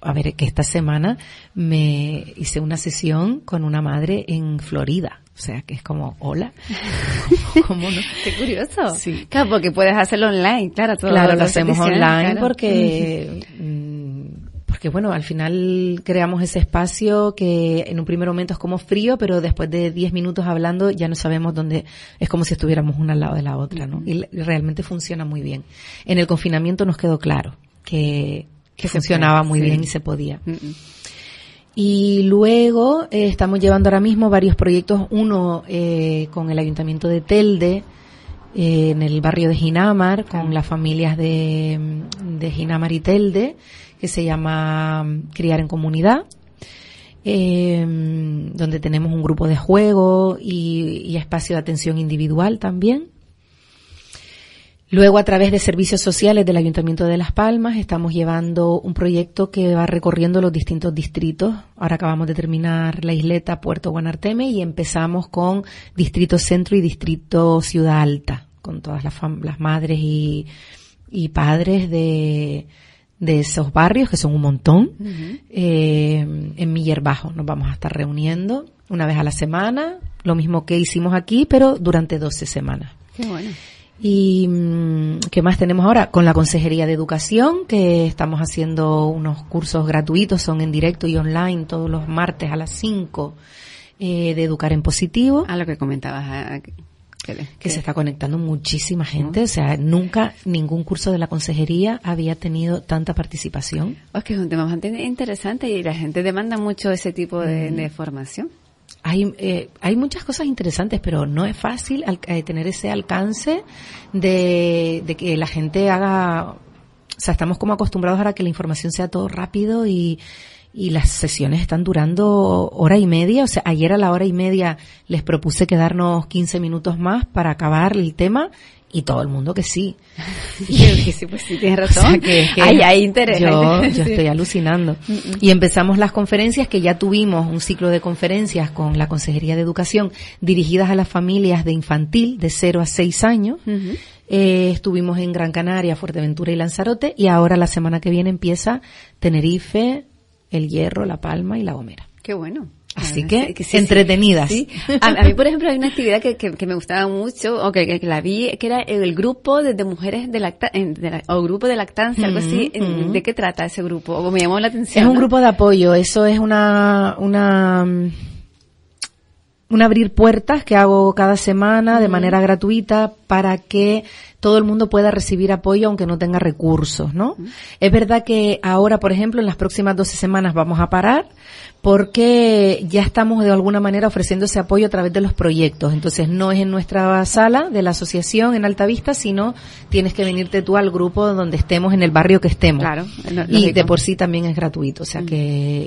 a ver, que esta semana me hice una sesión con una madre en Florida. O sea, que es como, hola. ¿Cómo no? Qué curioso. Sí. Claro, porque puedes hacerlo online, claro. Todo claro, lo hacemos online porque porque bueno, al final creamos ese espacio que en un primer momento es como frío, pero después de 10 minutos hablando ya no sabemos dónde, es como si estuviéramos una al lado de la otra, ¿no? Y realmente funciona muy bien. En el confinamiento nos quedó claro que, que funcionaba muy bien y se podía. Y luego eh, estamos llevando ahora mismo varios proyectos, uno eh, con el Ayuntamiento de Telde, eh, en el barrio de Ginamar, con las familias de, de Ginamar y Telde, que se llama mm, Criar en Comunidad, em, donde tenemos un grupo de juego y, espacio de atención individual también. Luego, a través de servicios sociales del Ayuntamiento de Las Palmas, estamos llevando un proyecto que va recorriendo los distintos distritos. Ahora acabamos de terminar la isleta Puerto Guanarteme y empezamos con Distrito Centro y Distrito Ciudad Alta, con todas las, madres y padres de, de esos barrios, que son un montón, eh, en Miller Bajo. Nos vamos a estar reuniendo una vez a la semana, lo mismo que hicimos aquí, pero durante 12 semanas. Qué bueno. ¿Y mm, qué más tenemos ahora? Con la Consejería de Educación, que estamos haciendo unos cursos gratuitos, son en directo y online todos los martes a las 5 eh, de Educar en Positivo. A lo que comentabas que, se está conectando muchísima gente. O sea, nunca ningún curso de la consejería había tenido tanta participación. Es que es un tema bastante interesante y la gente demanda mucho ese tipo de, mm. formación. Hay, eh, hay muchas cosas interesantes, pero no es fácil eh, tener ese alcance de, de que la gente haga, o sea, estamos como acostumbrados a que la información sea todo rápido y, y las sesiones están durando hora y media. O sea, ayer a la hora y media les propuse quedarnos 15 minutos más para acabar el tema y todo el mundo que sí. y que sí, pues sí, tienes razón. que, hay, interés. Yo, yo estoy alucinando. Mm, mm. Y empezamos las conferencias, que ya tuvimos un ciclo de conferencias con la Consejería de Educación dirigidas a las familias de infantil de 0 a 6 años. Eh, estuvimos en Gran Canaria, Fuerteventura y Lanzarote y ahora la semana que viene empieza Tenerife, el hierro, la palma y la gomera. Qué bueno. Así que, entretenidas. A, mí, por ejemplo, hay una actividad que, que, me gustaba mucho, o que, que, la vi, que era el grupo de, mujeres de, lactancia, o grupo de lactancia, algo así. ¿De qué trata ese grupo? O me llamó la atención. Es un grupo de apoyo, eso es una, una, un abrir puertas que hago cada semana de manera gratuita para que todo el mundo pueda recibir apoyo aunque no tenga recursos, ¿no? Es verdad que ahora, por ejemplo, en las próximas 12 semanas vamos a parar porque ya estamos de alguna manera ofreciendo ese apoyo a través de los proyectos. Entonces no es en nuestra sala de la asociación en Altavista, sino tienes que venirte tú al grupo donde estemos, en el barrio que estemos. Claro. y de por sí también es gratuito. O sea mm. que,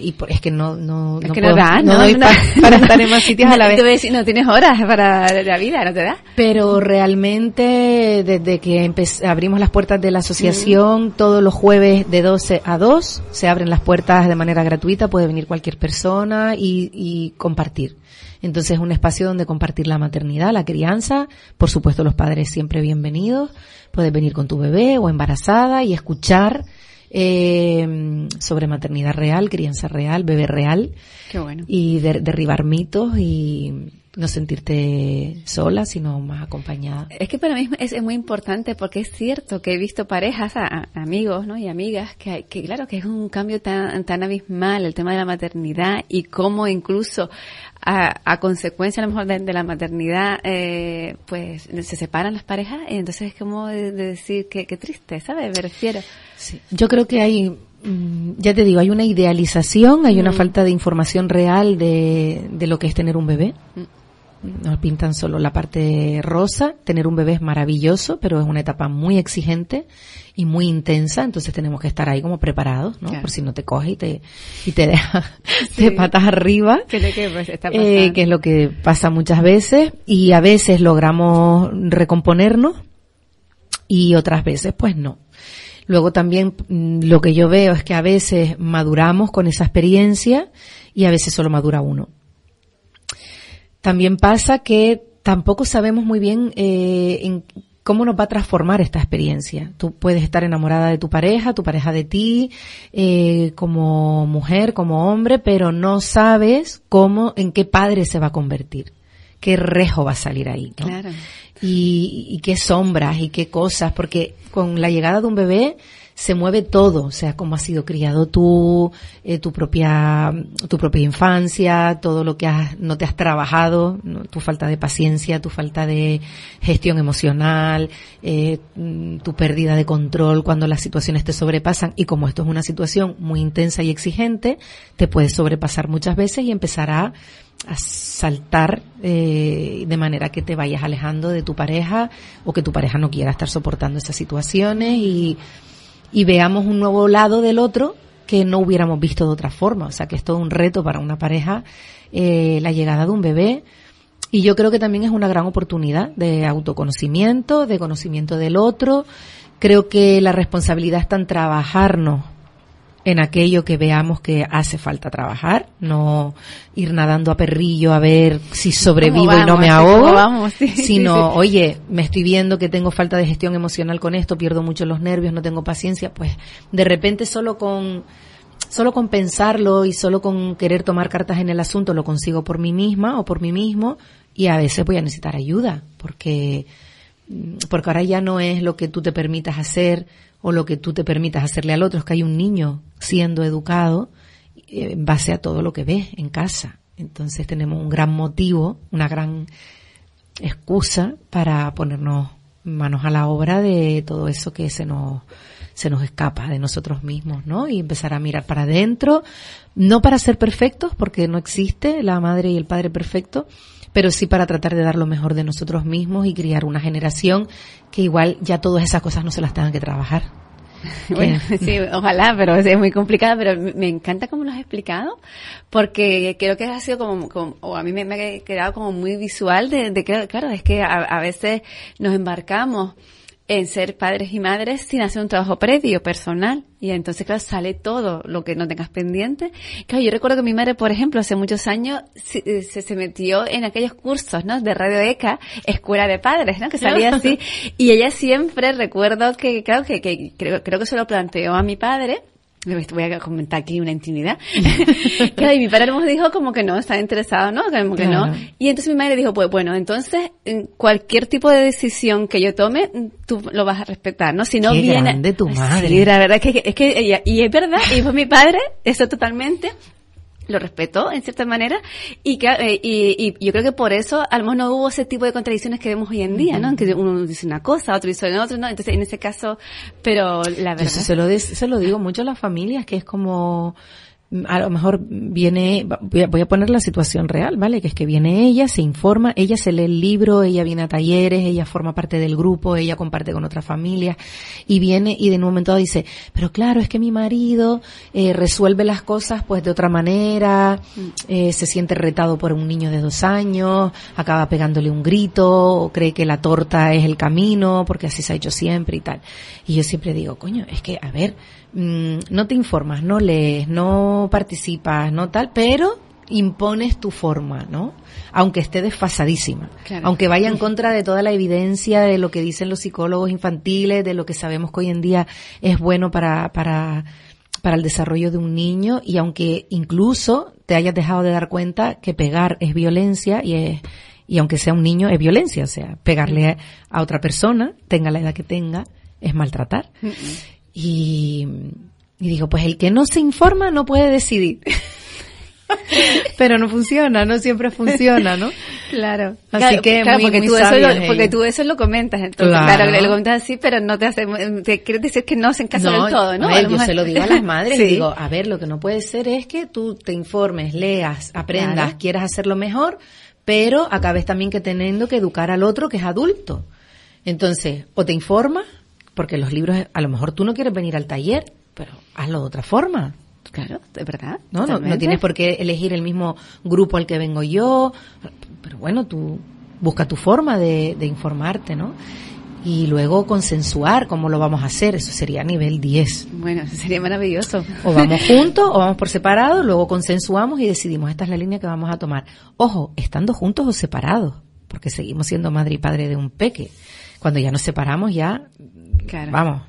y es que no, no, es que no, da, no, doy para, estar en más sitios a la vez. no tienes horas para la vida, no te da. Pero realmente, desde que abrimos las puertas de la asociación, mm. todos los jueves de 12 a 2, se abren las puertas de manera gratuita, puede venir cualquier persona persona y, compartir. Entonces es un espacio donde compartir la maternidad, la crianza, por supuesto los padres siempre bienvenidos, puedes venir con tu bebé o embarazada y escuchar eh, sobre maternidad real, crianza real, bebé real. Qué bueno. Y derribar mitos y, no sentirte sola, sino más acompañada. Es que para mí es, muy importante porque es cierto que he visto parejas, amigos ¿no? y amigas, que, que claro que es un cambio tan, tan abismal el tema de la maternidad y cómo incluso a, consecuencia a lo mejor de, la maternidad, eh, pues se separan las parejas y entonces es como de, decir que, triste, ¿sabes? Me refiero. Sí. Yo creo que hay mm, ya te digo, hay una idealización, hay una mm. falta de información real de, de, lo que es tener un bebé. Nos pintan solo la parte rosa. Tener un bebé es maravilloso, pero es una etapa muy exigente y muy intensa, entonces tenemos que estar ahí como preparados, ¿no? Por si no te coge y te, y te deja de patas arriba. ¿Qué es, que, pues, eh, que es lo que pasa muchas veces y a veces logramos recomponernos y otras veces pues no. Luego también mm, lo que yo veo es que a veces maduramos con esa experiencia y a veces solo madura uno. También pasa que tampoco sabemos muy bien eh, en cómo nos va a transformar esta experiencia. Tú puedes estar enamorada de tu pareja, tu pareja de ti, eh, como mujer, como hombre, pero no sabes cómo, en qué padre se va a convertir, qué rejo va a salir ahí. Claro. Y, y qué sombras y qué cosas, porque con la llegada de un bebé se mueve todo, o sea, cómo has sido criado tú, eh, tu propia, tu propia infancia, todo lo que has, no te has trabajado, tu falta de paciencia, tu falta de gestión emocional, eh, mm, tu pérdida de control cuando las situaciones te sobrepasan. Y como esto es una situación muy intensa y exigente, te puedes sobrepasar muchas veces y empezar a saltar eh, de manera que te vayas alejando de tu pareja o que tu pareja no quiera estar soportando esas situaciones y y veamos un nuevo lado del otro que no hubiéramos visto de otra forma. O sea, que es todo un reto para una pareja eh, la llegada de un bebé. Y yo creo que también es una gran oportunidad de autoconocimiento, de conocimiento del otro. Creo que la responsabilidad está en trabajarnos en aquello que veamos que hace falta trabajar, no ir nadando a perrillo a ver si sobrevivo y no me ahogo, sino, oye, me estoy viendo que tengo falta de gestión emocional con esto, pierdo mucho los nervios, no tengo paciencia, pues de repente solo con solo con pensarlo y solo con querer tomar cartas en el asunto lo consigo por mí misma o por mí mismo y a veces voy a necesitar ayuda porque porque ahora ya no es lo que tú te permitas hacer o lo que tú te permitas hacerle al otro, es que hay un niño siendo educado eh, en base a todo lo que ve en casa. Entonces tenemos un gran motivo, una gran excusa para ponernos manos a la obra de todo eso que se nos se nos escapa de nosotros mismos, ¿no? Y empezar a mirar para adentro, no para ser perfectos, porque no existe la madre y el padre perfecto, pero sí para tratar de dar lo mejor de nosotros mismos y criar una generación que igual ya todas esas cosas no se las tengan que trabajar. Bueno, sí, ojalá, pero es muy complicada, pero me encanta cómo lo has explicado, porque creo que ha sido como, o a mí me, ha quedado como muy visual de, de que, claro, es que a veces nos embarcamos en ser padres y madres sin hacer un trabajo previo, personal. Y entonces, claro, sale todo lo que no tengas pendiente. Claro, yo recuerdo que mi madre, por ejemplo, hace muchos años se, se, metió en aquellos cursos, ¿no? De Radio ECA, Escuela de Padres, ¿no? Que salía así. Y ella siempre, recuerdo que, claro, que, que creo, creo que se lo planteó a mi padre voy a comentar aquí una intimidad. y mi padre nos dijo como que no, está interesado, ¿no? Como que no. Y entonces mi madre dijo, pues bueno, entonces cualquier tipo de decisión que yo tome, tú lo vas a respetar, ¿no? Si no Qué viene... grande tu madre. Sí, la verdad es que, es que, y es verdad, y fue mi padre, eso totalmente lo respetó en cierta manera y, que, eh, y, y, yo creo que por eso a lo mejor no hubo ese tipo de contradicciones que vemos hoy en día, ¿no? En que uno dice una cosa, otro dice otra, ¿no? Entonces en ese caso, pero la verdad. se lo, se lo digo mucho a las familias que es como, a lo mejor viene, voy a, poner la situación real, ¿vale? Que es que viene ella, se informa, ella se lee el libro, ella viene a talleres, ella forma parte del grupo, ella comparte con otras familias y viene y de un momento dice, pero claro, es que mi marido eh, resuelve las cosas pues de otra manera, eh, se siente retado por un niño de dos años, acaba pegándole un grito, o cree que la torta es el camino, porque así se ha hecho siempre y tal. Y yo siempre digo, coño, es que, a ver, Mm, no te informas, no lees, no participas, no tal, pero impones tu forma, ¿no? Aunque esté desfasadísima, aunque vaya en contra de toda la evidencia de lo que dicen los psicólogos infantiles, de lo que sabemos que hoy en día es bueno para, para, para el desarrollo de un niño y aunque incluso te hayas dejado de dar cuenta que pegar es violencia y es, y aunque sea un niño es violencia, o sea, pegarle a, otra persona, tenga la edad que tenga, es maltratar. Y, y digo, pues el que no se informa no puede decidir. Pero no funciona, no siempre funciona, ¿no? Claro. Así que muy, porque, muy tú eso lo, porque ellos. tú eso lo comentas. Entonces, Claro. claro, lo comentas así, pero no te hace, te quieres decir que no hacen caso del todo, ¿no? a ver, A yo se lo digo a las madres, Sí. y digo, a ver, lo que no puede ser es que tú te informes, leas, aprendas, Claro. quieras hacerlo mejor, pero acabes también que teniendo que educar al otro que es adulto. Entonces, o te informas, porque los libros, a lo mejor tú no quieres venir al taller, pero hazlo de otra forma. Claro, de verdad. ¿no? No, no tienes por qué elegir el mismo grupo al que vengo yo, pero bueno, tú busca tu forma de, de informarte, ¿no? Y luego consensuar cómo lo vamos a hacer, eso sería nivel 10. Bueno, eso sería maravilloso. O vamos juntos o vamos por separado, luego consensuamos y decidimos, esta es la línea que vamos a tomar. Ojo, estando juntos o separados, porque seguimos siendo madre y padre de un peque. Cuando ya nos separamos, ya, Claro. vamos,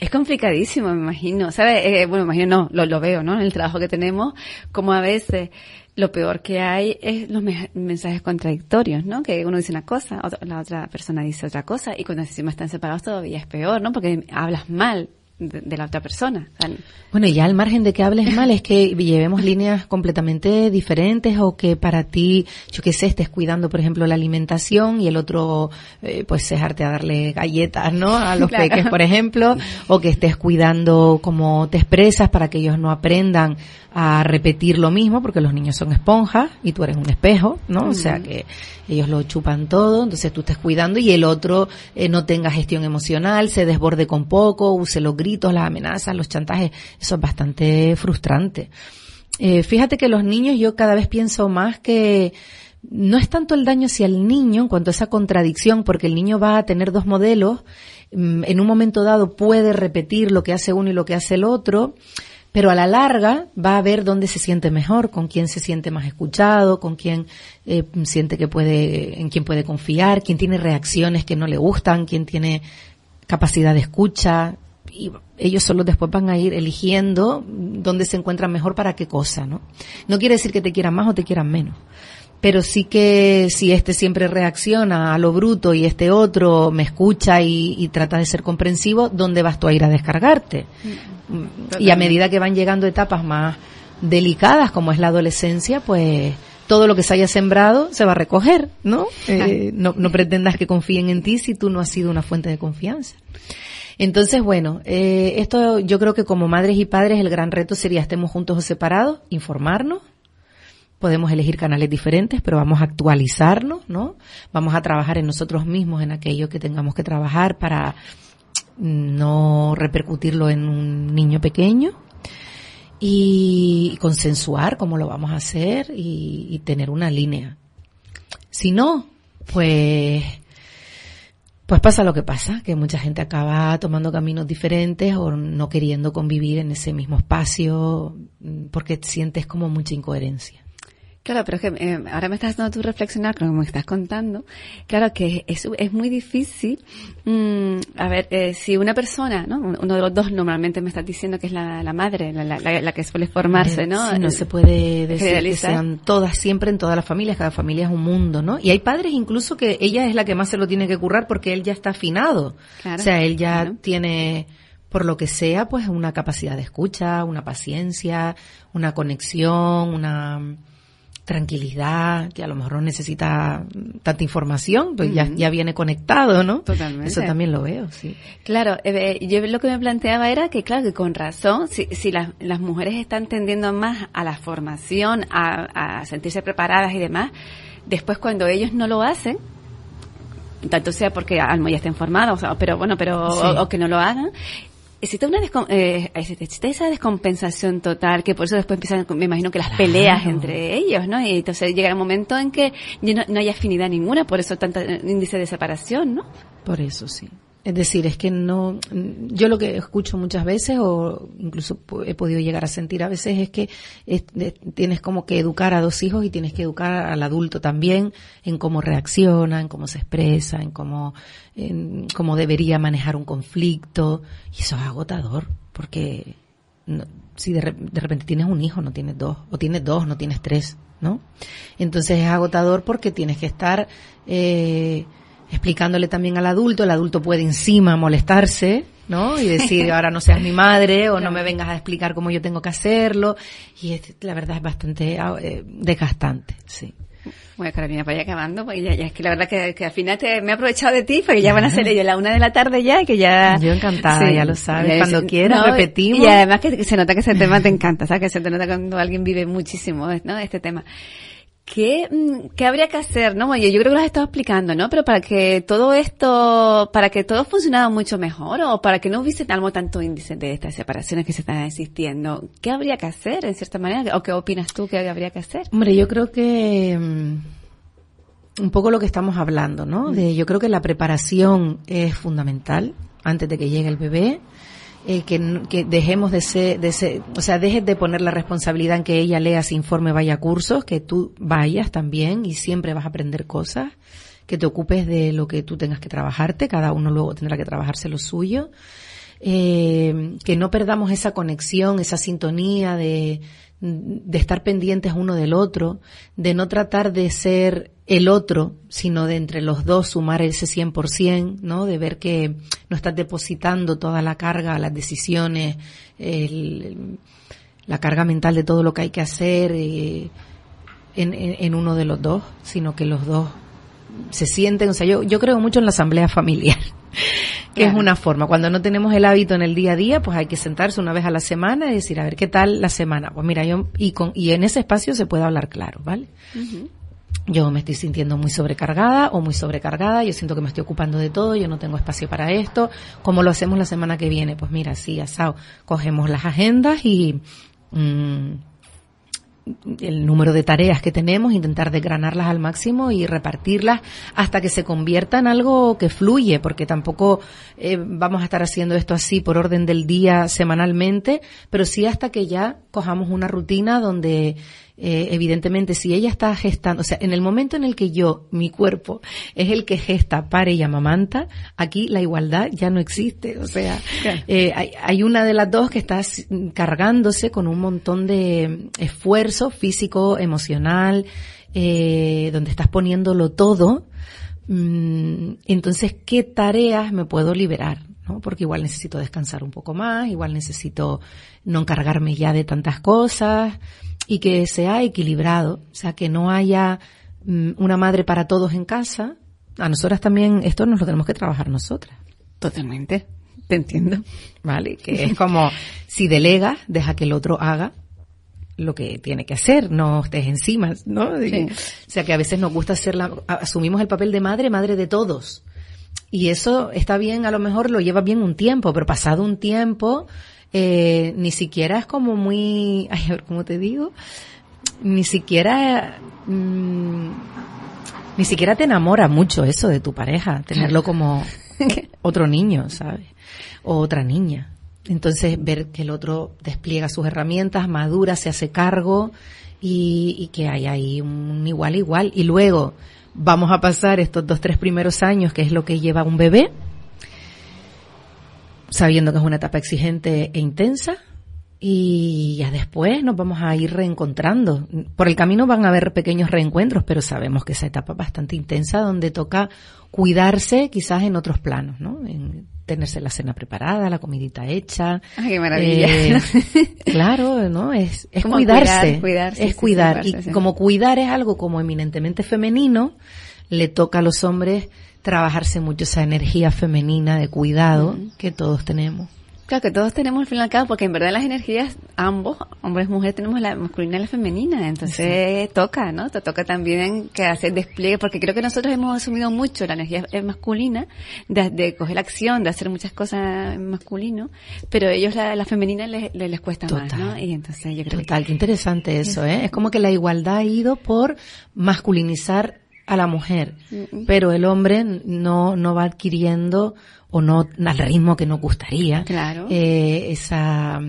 Es complicadísimo, me imagino. ¿Sabes? Eh, bueno, me imagino, no, lo, lo veo, ¿no? En el trabajo que tenemos, como a veces lo peor que hay es los me- mensajes contradictorios, ¿no? Que uno dice una cosa, otra- la otra persona dice otra cosa, y cuando encima están separados todavía es peor, ¿no? Porque hablas mal de, de la otra persona. O sea, Bueno, y ya al margen de que hables mal, es que llevemos líneas completamente diferentes o que para ti, yo qué sé, estés cuidando, por ejemplo, la alimentación y el otro, eh, pues, dejarte a darle galletas, ¿no? A los Claro. peques, por ejemplo, o que estés cuidando cómo te expresas para que ellos no aprendan a repetir lo mismo, porque los niños son esponjas y tú eres un espejo, ¿no? O sea que ellos lo chupan todo, entonces tú estés cuidando y el otro eh, no tenga gestión emocional, se desborde con poco, use los gritos, las amenazas, los chantajes, eso es bastante frustrante. Eh, fíjate que los niños yo cada vez pienso más que no es tanto el daño hacia el niño en cuanto a esa contradicción, porque el niño va a tener dos modelos, mm, en un momento dado puede repetir lo que hace uno y lo que hace el otro, pero a la larga va a ver dónde se siente mejor, con quién se siente más escuchado, con quién eh, siente que puede, en quién puede confiar, quién tiene reacciones que no le gustan, quién tiene capacidad de escucha, y ellos solo después van a ir eligiendo dónde se encuentran mejor para qué cosa, ¿no? No quiere decir que te quieran más o te quieran menos. Pero sí que si este siempre reacciona a lo bruto y este otro me escucha y, y trata de ser comprensivo, ¿dónde vas tú a ir a descargarte? Y a medida que van llegando etapas más delicadas como es la adolescencia, pues todo lo que se haya sembrado se va a recoger, ¿no? Eh, no, no pretendas que confíen en ti si tú no has sido una fuente de confianza. Entonces, bueno, eh, esto yo creo que como madres y padres el gran reto sería estemos juntos o separados, informarnos, podemos elegir canales diferentes, pero vamos a actualizarnos, ¿no? Vamos a trabajar en nosotros mismos, en aquello que tengamos que trabajar para no repercutirlo en un niño pequeño y consensuar cómo lo vamos a hacer y, y tener una línea. Si no, pues pues pasa lo que pasa, que mucha gente acaba tomando caminos diferentes o no queriendo convivir en ese mismo espacio mm, porque sientes como mucha incoherencia. Claro, pero es que eh, ahora me estás haciendo tú reflexionar con lo que me estás contando. Claro que es, es muy difícil. mm, a ver, eh, si una persona, ¿no? Uno de los dos normalmente me estás diciendo que es la, la madre, la, la, la- que suele formarse, ¿no? Sí, no se puede decir que sean todas siempre en todas las familias, cada familia es un mundo, ¿no? Y hay padres incluso que ella es la que más se lo tiene que currar porque él ya está afinado. Claro, o sea, él ya claro. tiene, por lo que sea, pues una capacidad de escucha, una paciencia, una conexión, una tranquilidad, que a lo mejor no necesita tanta información, pues ya, ya viene conectado, ¿no? Totalmente. Eso también lo veo, sí. Claro, eh, yo lo que me planteaba era que, claro, que con razón, si, si las, las mujeres están tendiendo más a la formación, a, a sentirse preparadas y demás, después cuando ellos no lo hacen, tanto sea porque algo ya estén formados, o sea, pero bueno, pero Sí. o, o que no lo hagan, existe una descom- eh, existe esa descompensación total que por eso después empiezan, me imagino que las Claro. peleas entre ellos, ¿no? Y entonces llega un momento en que ya no, no hay afinidad ninguna, por eso tanta eh, índice de separación, ¿no? Por eso sí. Es decir, es que no, yo lo que escucho muchas veces o incluso he podido llegar a sentir a veces es que tienes como que educar a dos hijos y tienes que educar al adulto también en cómo reacciona, en cómo se expresa, en cómo, en cómo debería manejar un conflicto y eso es agotador porque si de, de repente tienes un hijo, no tienes dos, o tienes dos, no tienes tres, ¿no? Entonces es agotador porque tienes que estar eh, explicándole también al adulto, el adulto puede encima molestarse, ¿no? Y decir, ahora no seas mi madre, o no me vengas a explicar cómo yo tengo que hacerlo, y es- la verdad es bastante ah, eh, desgastante, sí. Bueno, Carolina, para ir acabando, pues ya, es que la verdad que, que al final te, me he aprovechado de ti, porque ya van a ser ellos la una de la tarde ya, que ya... Yo encantada, ya lo sabes, cuando quieras repetimos. Y además que, se nota que ese tema te encanta, ¿sabes? Que se te nota cuando alguien vive muchísimo, ¿no? Este tema. ¿Qué, mm, ¿Qué habría que hacer? No, yo, yo creo que lo has estado explicando, ¿no? Pero para que todo esto, para que todo funcionara mucho mejor o para que no hubiese algo tanto índice de estas separaciones que se están existiendo, ¿qué habría que hacer en cierta manera? ¿O qué opinas tú que habría que hacer? Hombre, yo creo que mm, un poco lo que estamos hablando, ¿no? Mm. De, yo creo que la preparación es fundamental antes de que llegue el bebé eh, que, dejemos de ser, de o sea, dejes de poner la responsabilidad en que ella lea, se informe, vaya a cursos, que tú vayas también y siempre vas a aprender cosas, que te ocupes de lo que tú tengas que trabajarte, cada uno luego tendrá que trabajarse lo suyo, eh, que no perdamos esa conexión, esa sintonía de, de estar pendientes uno del otro, de no tratar de ser el otro, sino de entre los dos sumar ese 100%, ¿no? De ver que no estás depositando toda la carga, las decisiones, la carga mental de todo lo que hay que hacer eh, en, en, uno de los dos, sino que los dos se sienten, o sea, yo, yo creo mucho en la asamblea familiar que es una forma. Cuando no tenemos el hábito en el día a día, pues hay que sentarse una vez a la semana y decir, a ver, ¿qué tal la semana? Pues mira, yo, y, con, y en ese espacio se puede hablar claro, ¿vale? Yo me estoy sintiendo muy sobrecargada o muy sobrecargada, yo siento que me estoy ocupando de todo, yo no tengo espacio para esto. ¿Cómo lo hacemos la semana que viene? Pues mira, sí, asado, cogemos las agendas y... Mm, el número de tareas que tenemos, intentar desgranarlas al máximo y repartirlas hasta que se convierta en algo que fluye, porque tampoco eh, vamos a estar haciendo esto así por orden del día semanalmente, pero sí hasta que ya cojamos una rutina donde eh, evidentemente, si ella está gestando, o sea, en el momento en el que yo, mi cuerpo, es el que gesta, pare y amamanta, aquí la igualdad ya no existe. O sea, eh, hay, hay, una de las dos que está cargándose con un montón de esfuerzo físico, emocional, eh, donde estás poniéndolo todo. Mm, entonces, ¿qué tareas me puedo liberar? ¿no? Porque igual necesito descansar un poco más, igual necesito no encargarme ya de tantas cosas, y que sea equilibrado, o sea, que no haya mm, una madre para todos en casa. A nosotras también esto nos lo tenemos que trabajar nosotras. Totalmente, te entiendo. ¿Vale? Que es como si delegas, deja que el otro haga lo que tiene que hacer, no estés encima, ¿no? O sea, que a veces nos gusta ser la, asumimos el papel de madre, madre de todos. Y eso está bien, a lo mejor lo lleva bien un tiempo, pero pasado un tiempo, eh, ni siquiera es como muy, ay, a ver cómo te digo, ni siquiera, mm, ni siquiera te enamora mucho eso de tu pareja, tenerlo como otro niño, ¿sabes? O otra niña. Entonces, ver que el otro despliega sus herramientas, madura, se hace cargo y, y que hay ahí un igual igual. Y luego vamos a pasar estos dos, tres primeros años, que es lo que lleva un bebé, sabiendo que es una etapa exigente e intensa y ya después nos vamos a ir reencontrando. Por el camino van a haber pequeños reencuentros, pero sabemos que esa etapa es bastante intensa donde toca cuidarse quizás en otros planos, ¿no? En tenerse la cena preparada, la comidita hecha. Ay, qué maravilla. Eh, claro, ¿no? Es, es cuidarse. es cuidar. y como cuidar es algo como eminentemente femenino, le toca a los hombres trabajarse mucho esa energía femenina de cuidado que todos tenemos. Claro, que todos tenemos al fin y al cabo, porque en verdad las energías, ambos, hombres y mujeres, tenemos la masculina y la femenina, entonces toca, ¿no? Te toca también que hacer despliegue, porque creo que nosotros hemos asumido mucho la energía masculina, de, de coger acción, de hacer muchas cosas masculino, pero ellos la, la femenina les, les, cuesta más, ¿no? Y entonces yo creo Total, qué interesante eso, ¿eh? Es como que la igualdad ha ido por masculinizar a la mujer, pero el hombre no, no va adquiriendo o no al ritmo que nos gustaría claro. eh, esa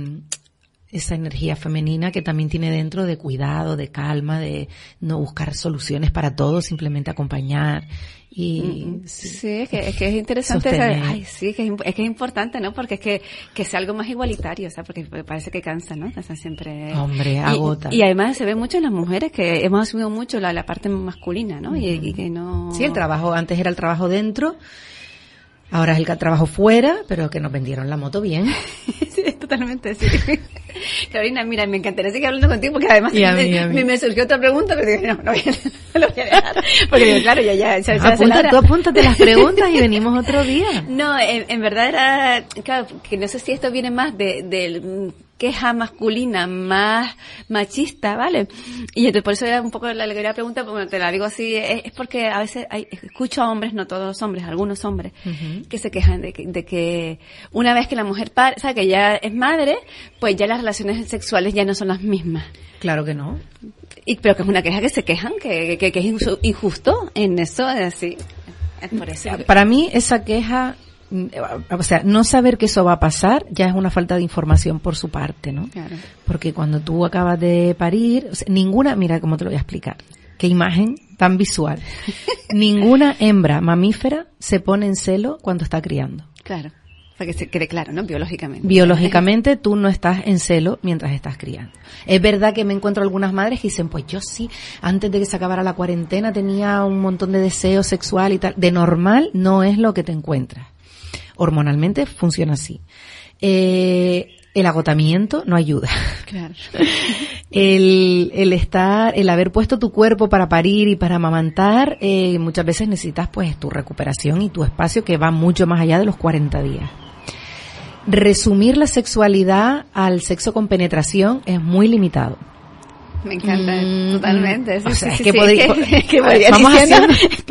esa energía femenina que también tiene dentro de cuidado, de calma, de no buscar soluciones para todo, simplemente acompañar y sí, es que, es que es interesante ay sí que es, que es importante no porque es que que sea algo más igualitario o sea porque parece que cansa no cansa siempre hombre agota. y, además se ve mucho en las mujeres que hemos asumido mucho la, parte masculina no y, que no sí el trabajo antes era el trabajo dentro Ahora es el trabajo fuera, pero que nos vendieron la moto bien. sí, totalmente, sí. Carolina, mira, me encantaría seguir hablando contigo porque además Me, surgió otra pregunta, pero digo, no, no, lo voy a dejar. Porque digo, claro, ya, ya, ya, Apunta, tú apúntate las preguntas y venimos otro día. No, en, en, verdad era, claro, que no sé si esto viene más de, del queja masculina más machista, ¿vale? Y entonces por eso era un poco la alegría pregunta, porque te la digo así, es, porque a veces hay, escucho a hombres, no todos los hombres, algunos hombres, que se quejan de que, de que, una vez que la mujer para, sabe que ya es madre, pues ya las relaciones sexuales ya no son las mismas. Claro que no. Y, pero que es una queja que se quejan, que, que, que es injusto en eso, es así. Es por eso. Para mí esa queja o sea, no saber que eso va a pasar ya es una falta de información por su parte, ¿no? Claro. Porque cuando tú acabas de parir, ninguna, mira cómo te lo voy a explicar, qué imagen tan visual. ninguna hembra mamífera se pone en celo cuando está criando. Claro. Para que se quede claro, ¿no? Biológicamente. Biológicamente tú no estás en celo mientras estás criando. Es verdad que me encuentro algunas madres que dicen, pues yo sí, antes de que se acabara la cuarentena tenía un montón de deseo sexual y tal. De normal no es lo que te encuentras hormonalmente funciona así. Eh, el agotamiento no ayuda. Claro. El, el, estar, el haber puesto tu cuerpo para parir y para amamantar, eh, muchas veces necesitas pues tu recuperación y tu espacio que va mucho más allá de los 40 días. Resumir la sexualidad al sexo con penetración es muy limitado. Me encanta, mm, totalmente. Sí, o sea, es que, vamos haciendo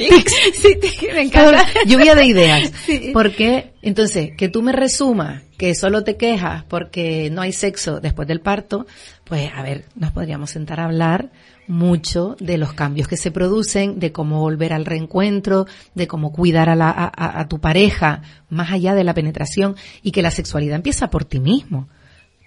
sí, me encanta. Lluvia de ideas. Porque, entonces, que tú me resumas que solo te quejas porque no hay sexo después del parto, pues a ver, nos podríamos sentar a hablar mucho de los cambios que se producen, de cómo volver al reencuentro, de cómo cuidar a, la, a, a tu pareja más allá de la penetración y que la sexualidad empieza por ti mismo.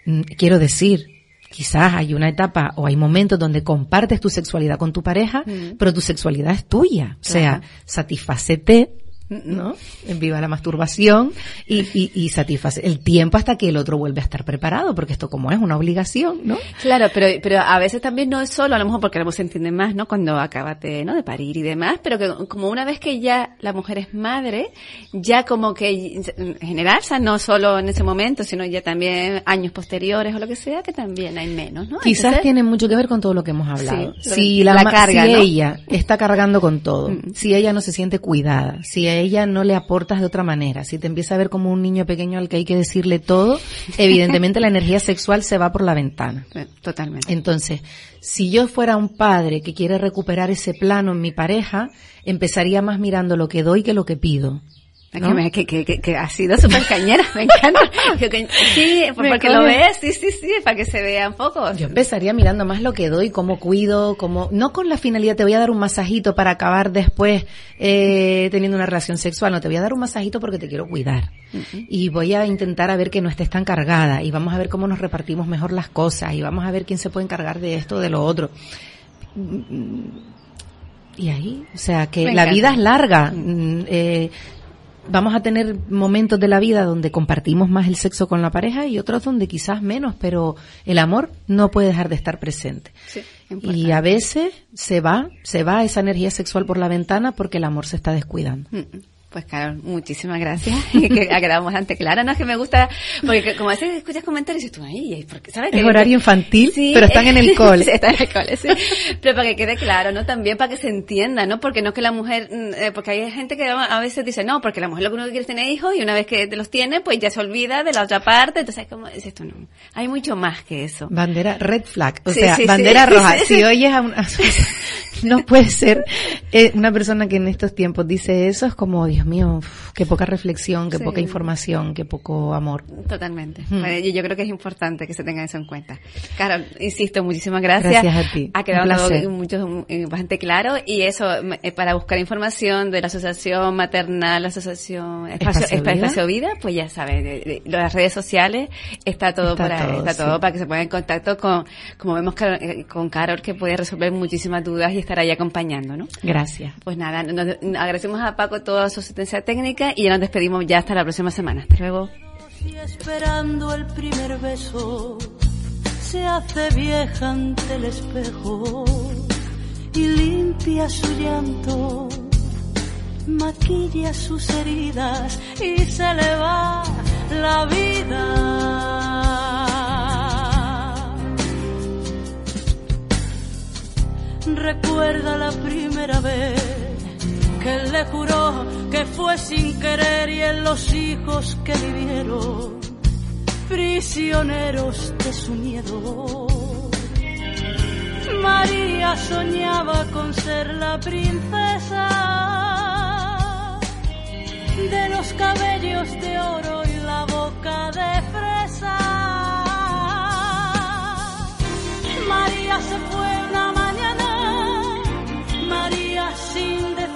Mm, quiero decir, quizás hay una etapa o hay momentos donde compartes tu sexualidad con tu pareja, mm. pero tu sexualidad es tuya. O sea, satisfacete ¿no? En viva la masturbación y, y, y, satisface el tiempo hasta que el otro vuelve a estar preparado, porque esto como es una obligación, ¿no? Claro, pero, pero a veces también no es solo, a lo mejor porque la se entiende más, ¿no? Cuando acabate, ¿no? De parir y demás, pero que como una vez que ya la mujer es madre, ya como que en general, o sea, no solo en ese momento, sino ya también años posteriores o lo que sea, que también hay menos, ¿no? Quizás tiene mucho que ver con todo lo que hemos hablado. si la, carga, si ella está cargando con todo, mm. si ella no se siente cuidada, si ella no le aportas de otra manera, si te empieza a ver como un niño pequeño al que hay que decirle todo, evidentemente la energía sexual se va por la ventana. Eh, totalmente. Entonces, si yo fuera un padre que quiere recuperar ese plano en mi pareja, empezaría más mirando lo que doy que lo que pido. Que, que, que, que, ha sido súper cañera, me encanta. sí, porque lo ves, sí, sí, sí, para que se vea un poco. Yo empezaría mirando más lo que doy, cómo cuido, cómo, no con la finalidad, te voy a dar un masajito para acabar después eh, teniendo una relación sexual, no, te voy a dar un masajito porque te quiero cuidar. Y voy a intentar a ver que no estés tan cargada y vamos a ver cómo nos repartimos mejor las cosas y vamos a ver quién se puede encargar de esto o de lo otro. Y ahí, o sea, que la vida es larga. Mm, eh, vamos a tener momentos de la vida donde compartimos más el sexo con la pareja y otros donde quizás menos, pero el amor no puede dejar de estar presente. y a veces se va, se va esa energía sexual por la ventana porque el amor se está descuidando. Mm, mm. Pues claro, muchísimas gracias. que quedado bastante clara. No es que me gusta, porque como a veces escuchas comentarios y tú ahí, porque sabes Es horario infantil, pero están en el cole. sí, están en el cole, sí. Pero para que quede claro, ¿no? También para que se entienda, ¿no? Porque no es que la mujer, mm, eh, porque hay gente que a veces dice, no, porque la mujer lo que uno quiere es tener hijos y una vez que los tiene, pues ya se olvida de la otra parte. Entonces, como dices tú, no. Hay mucho más que eso. Bandera red flag, o sea, bandera roja. Si oyes a una, no puede ser eh, una persona que en estos tiempos dice eso, es como, Dios mío, qué poca reflexión, qué poca información, qué poco amor. Totalmente. yo creo que es importante que se tenga eso en cuenta. Claro, insisto, muchísimas gracias. Gracias a ti. Ha quedado mucho, bastante claro y eso, eh, para buscar información de la Asociación Maternal, la Asociación Espacio, Vida? pues ya saben, las redes sociales, está todo por ahí, está todo para que se pongan en contacto con, como vemos eh, con Carol, que puede resolver muchísimas dudas y estar ahí acompañando, ¿no? Gracias. Pues nada, agradecemos a Paco toda su asistencia técnica y ya nos despedimos ya hasta la próxima semana. Hasta luego. esperando el primer beso, se hace vieja ante el espejo y limpia su llanto maquilla sus heridas y se le va la vida. recuerda la primera vez que él le juró que fue sin querer y en los hijos que vivieron prisioneros de su miedo. María soñaba con ser la princesa de los cabellos de oro y la boca de fresa. María se fue 新的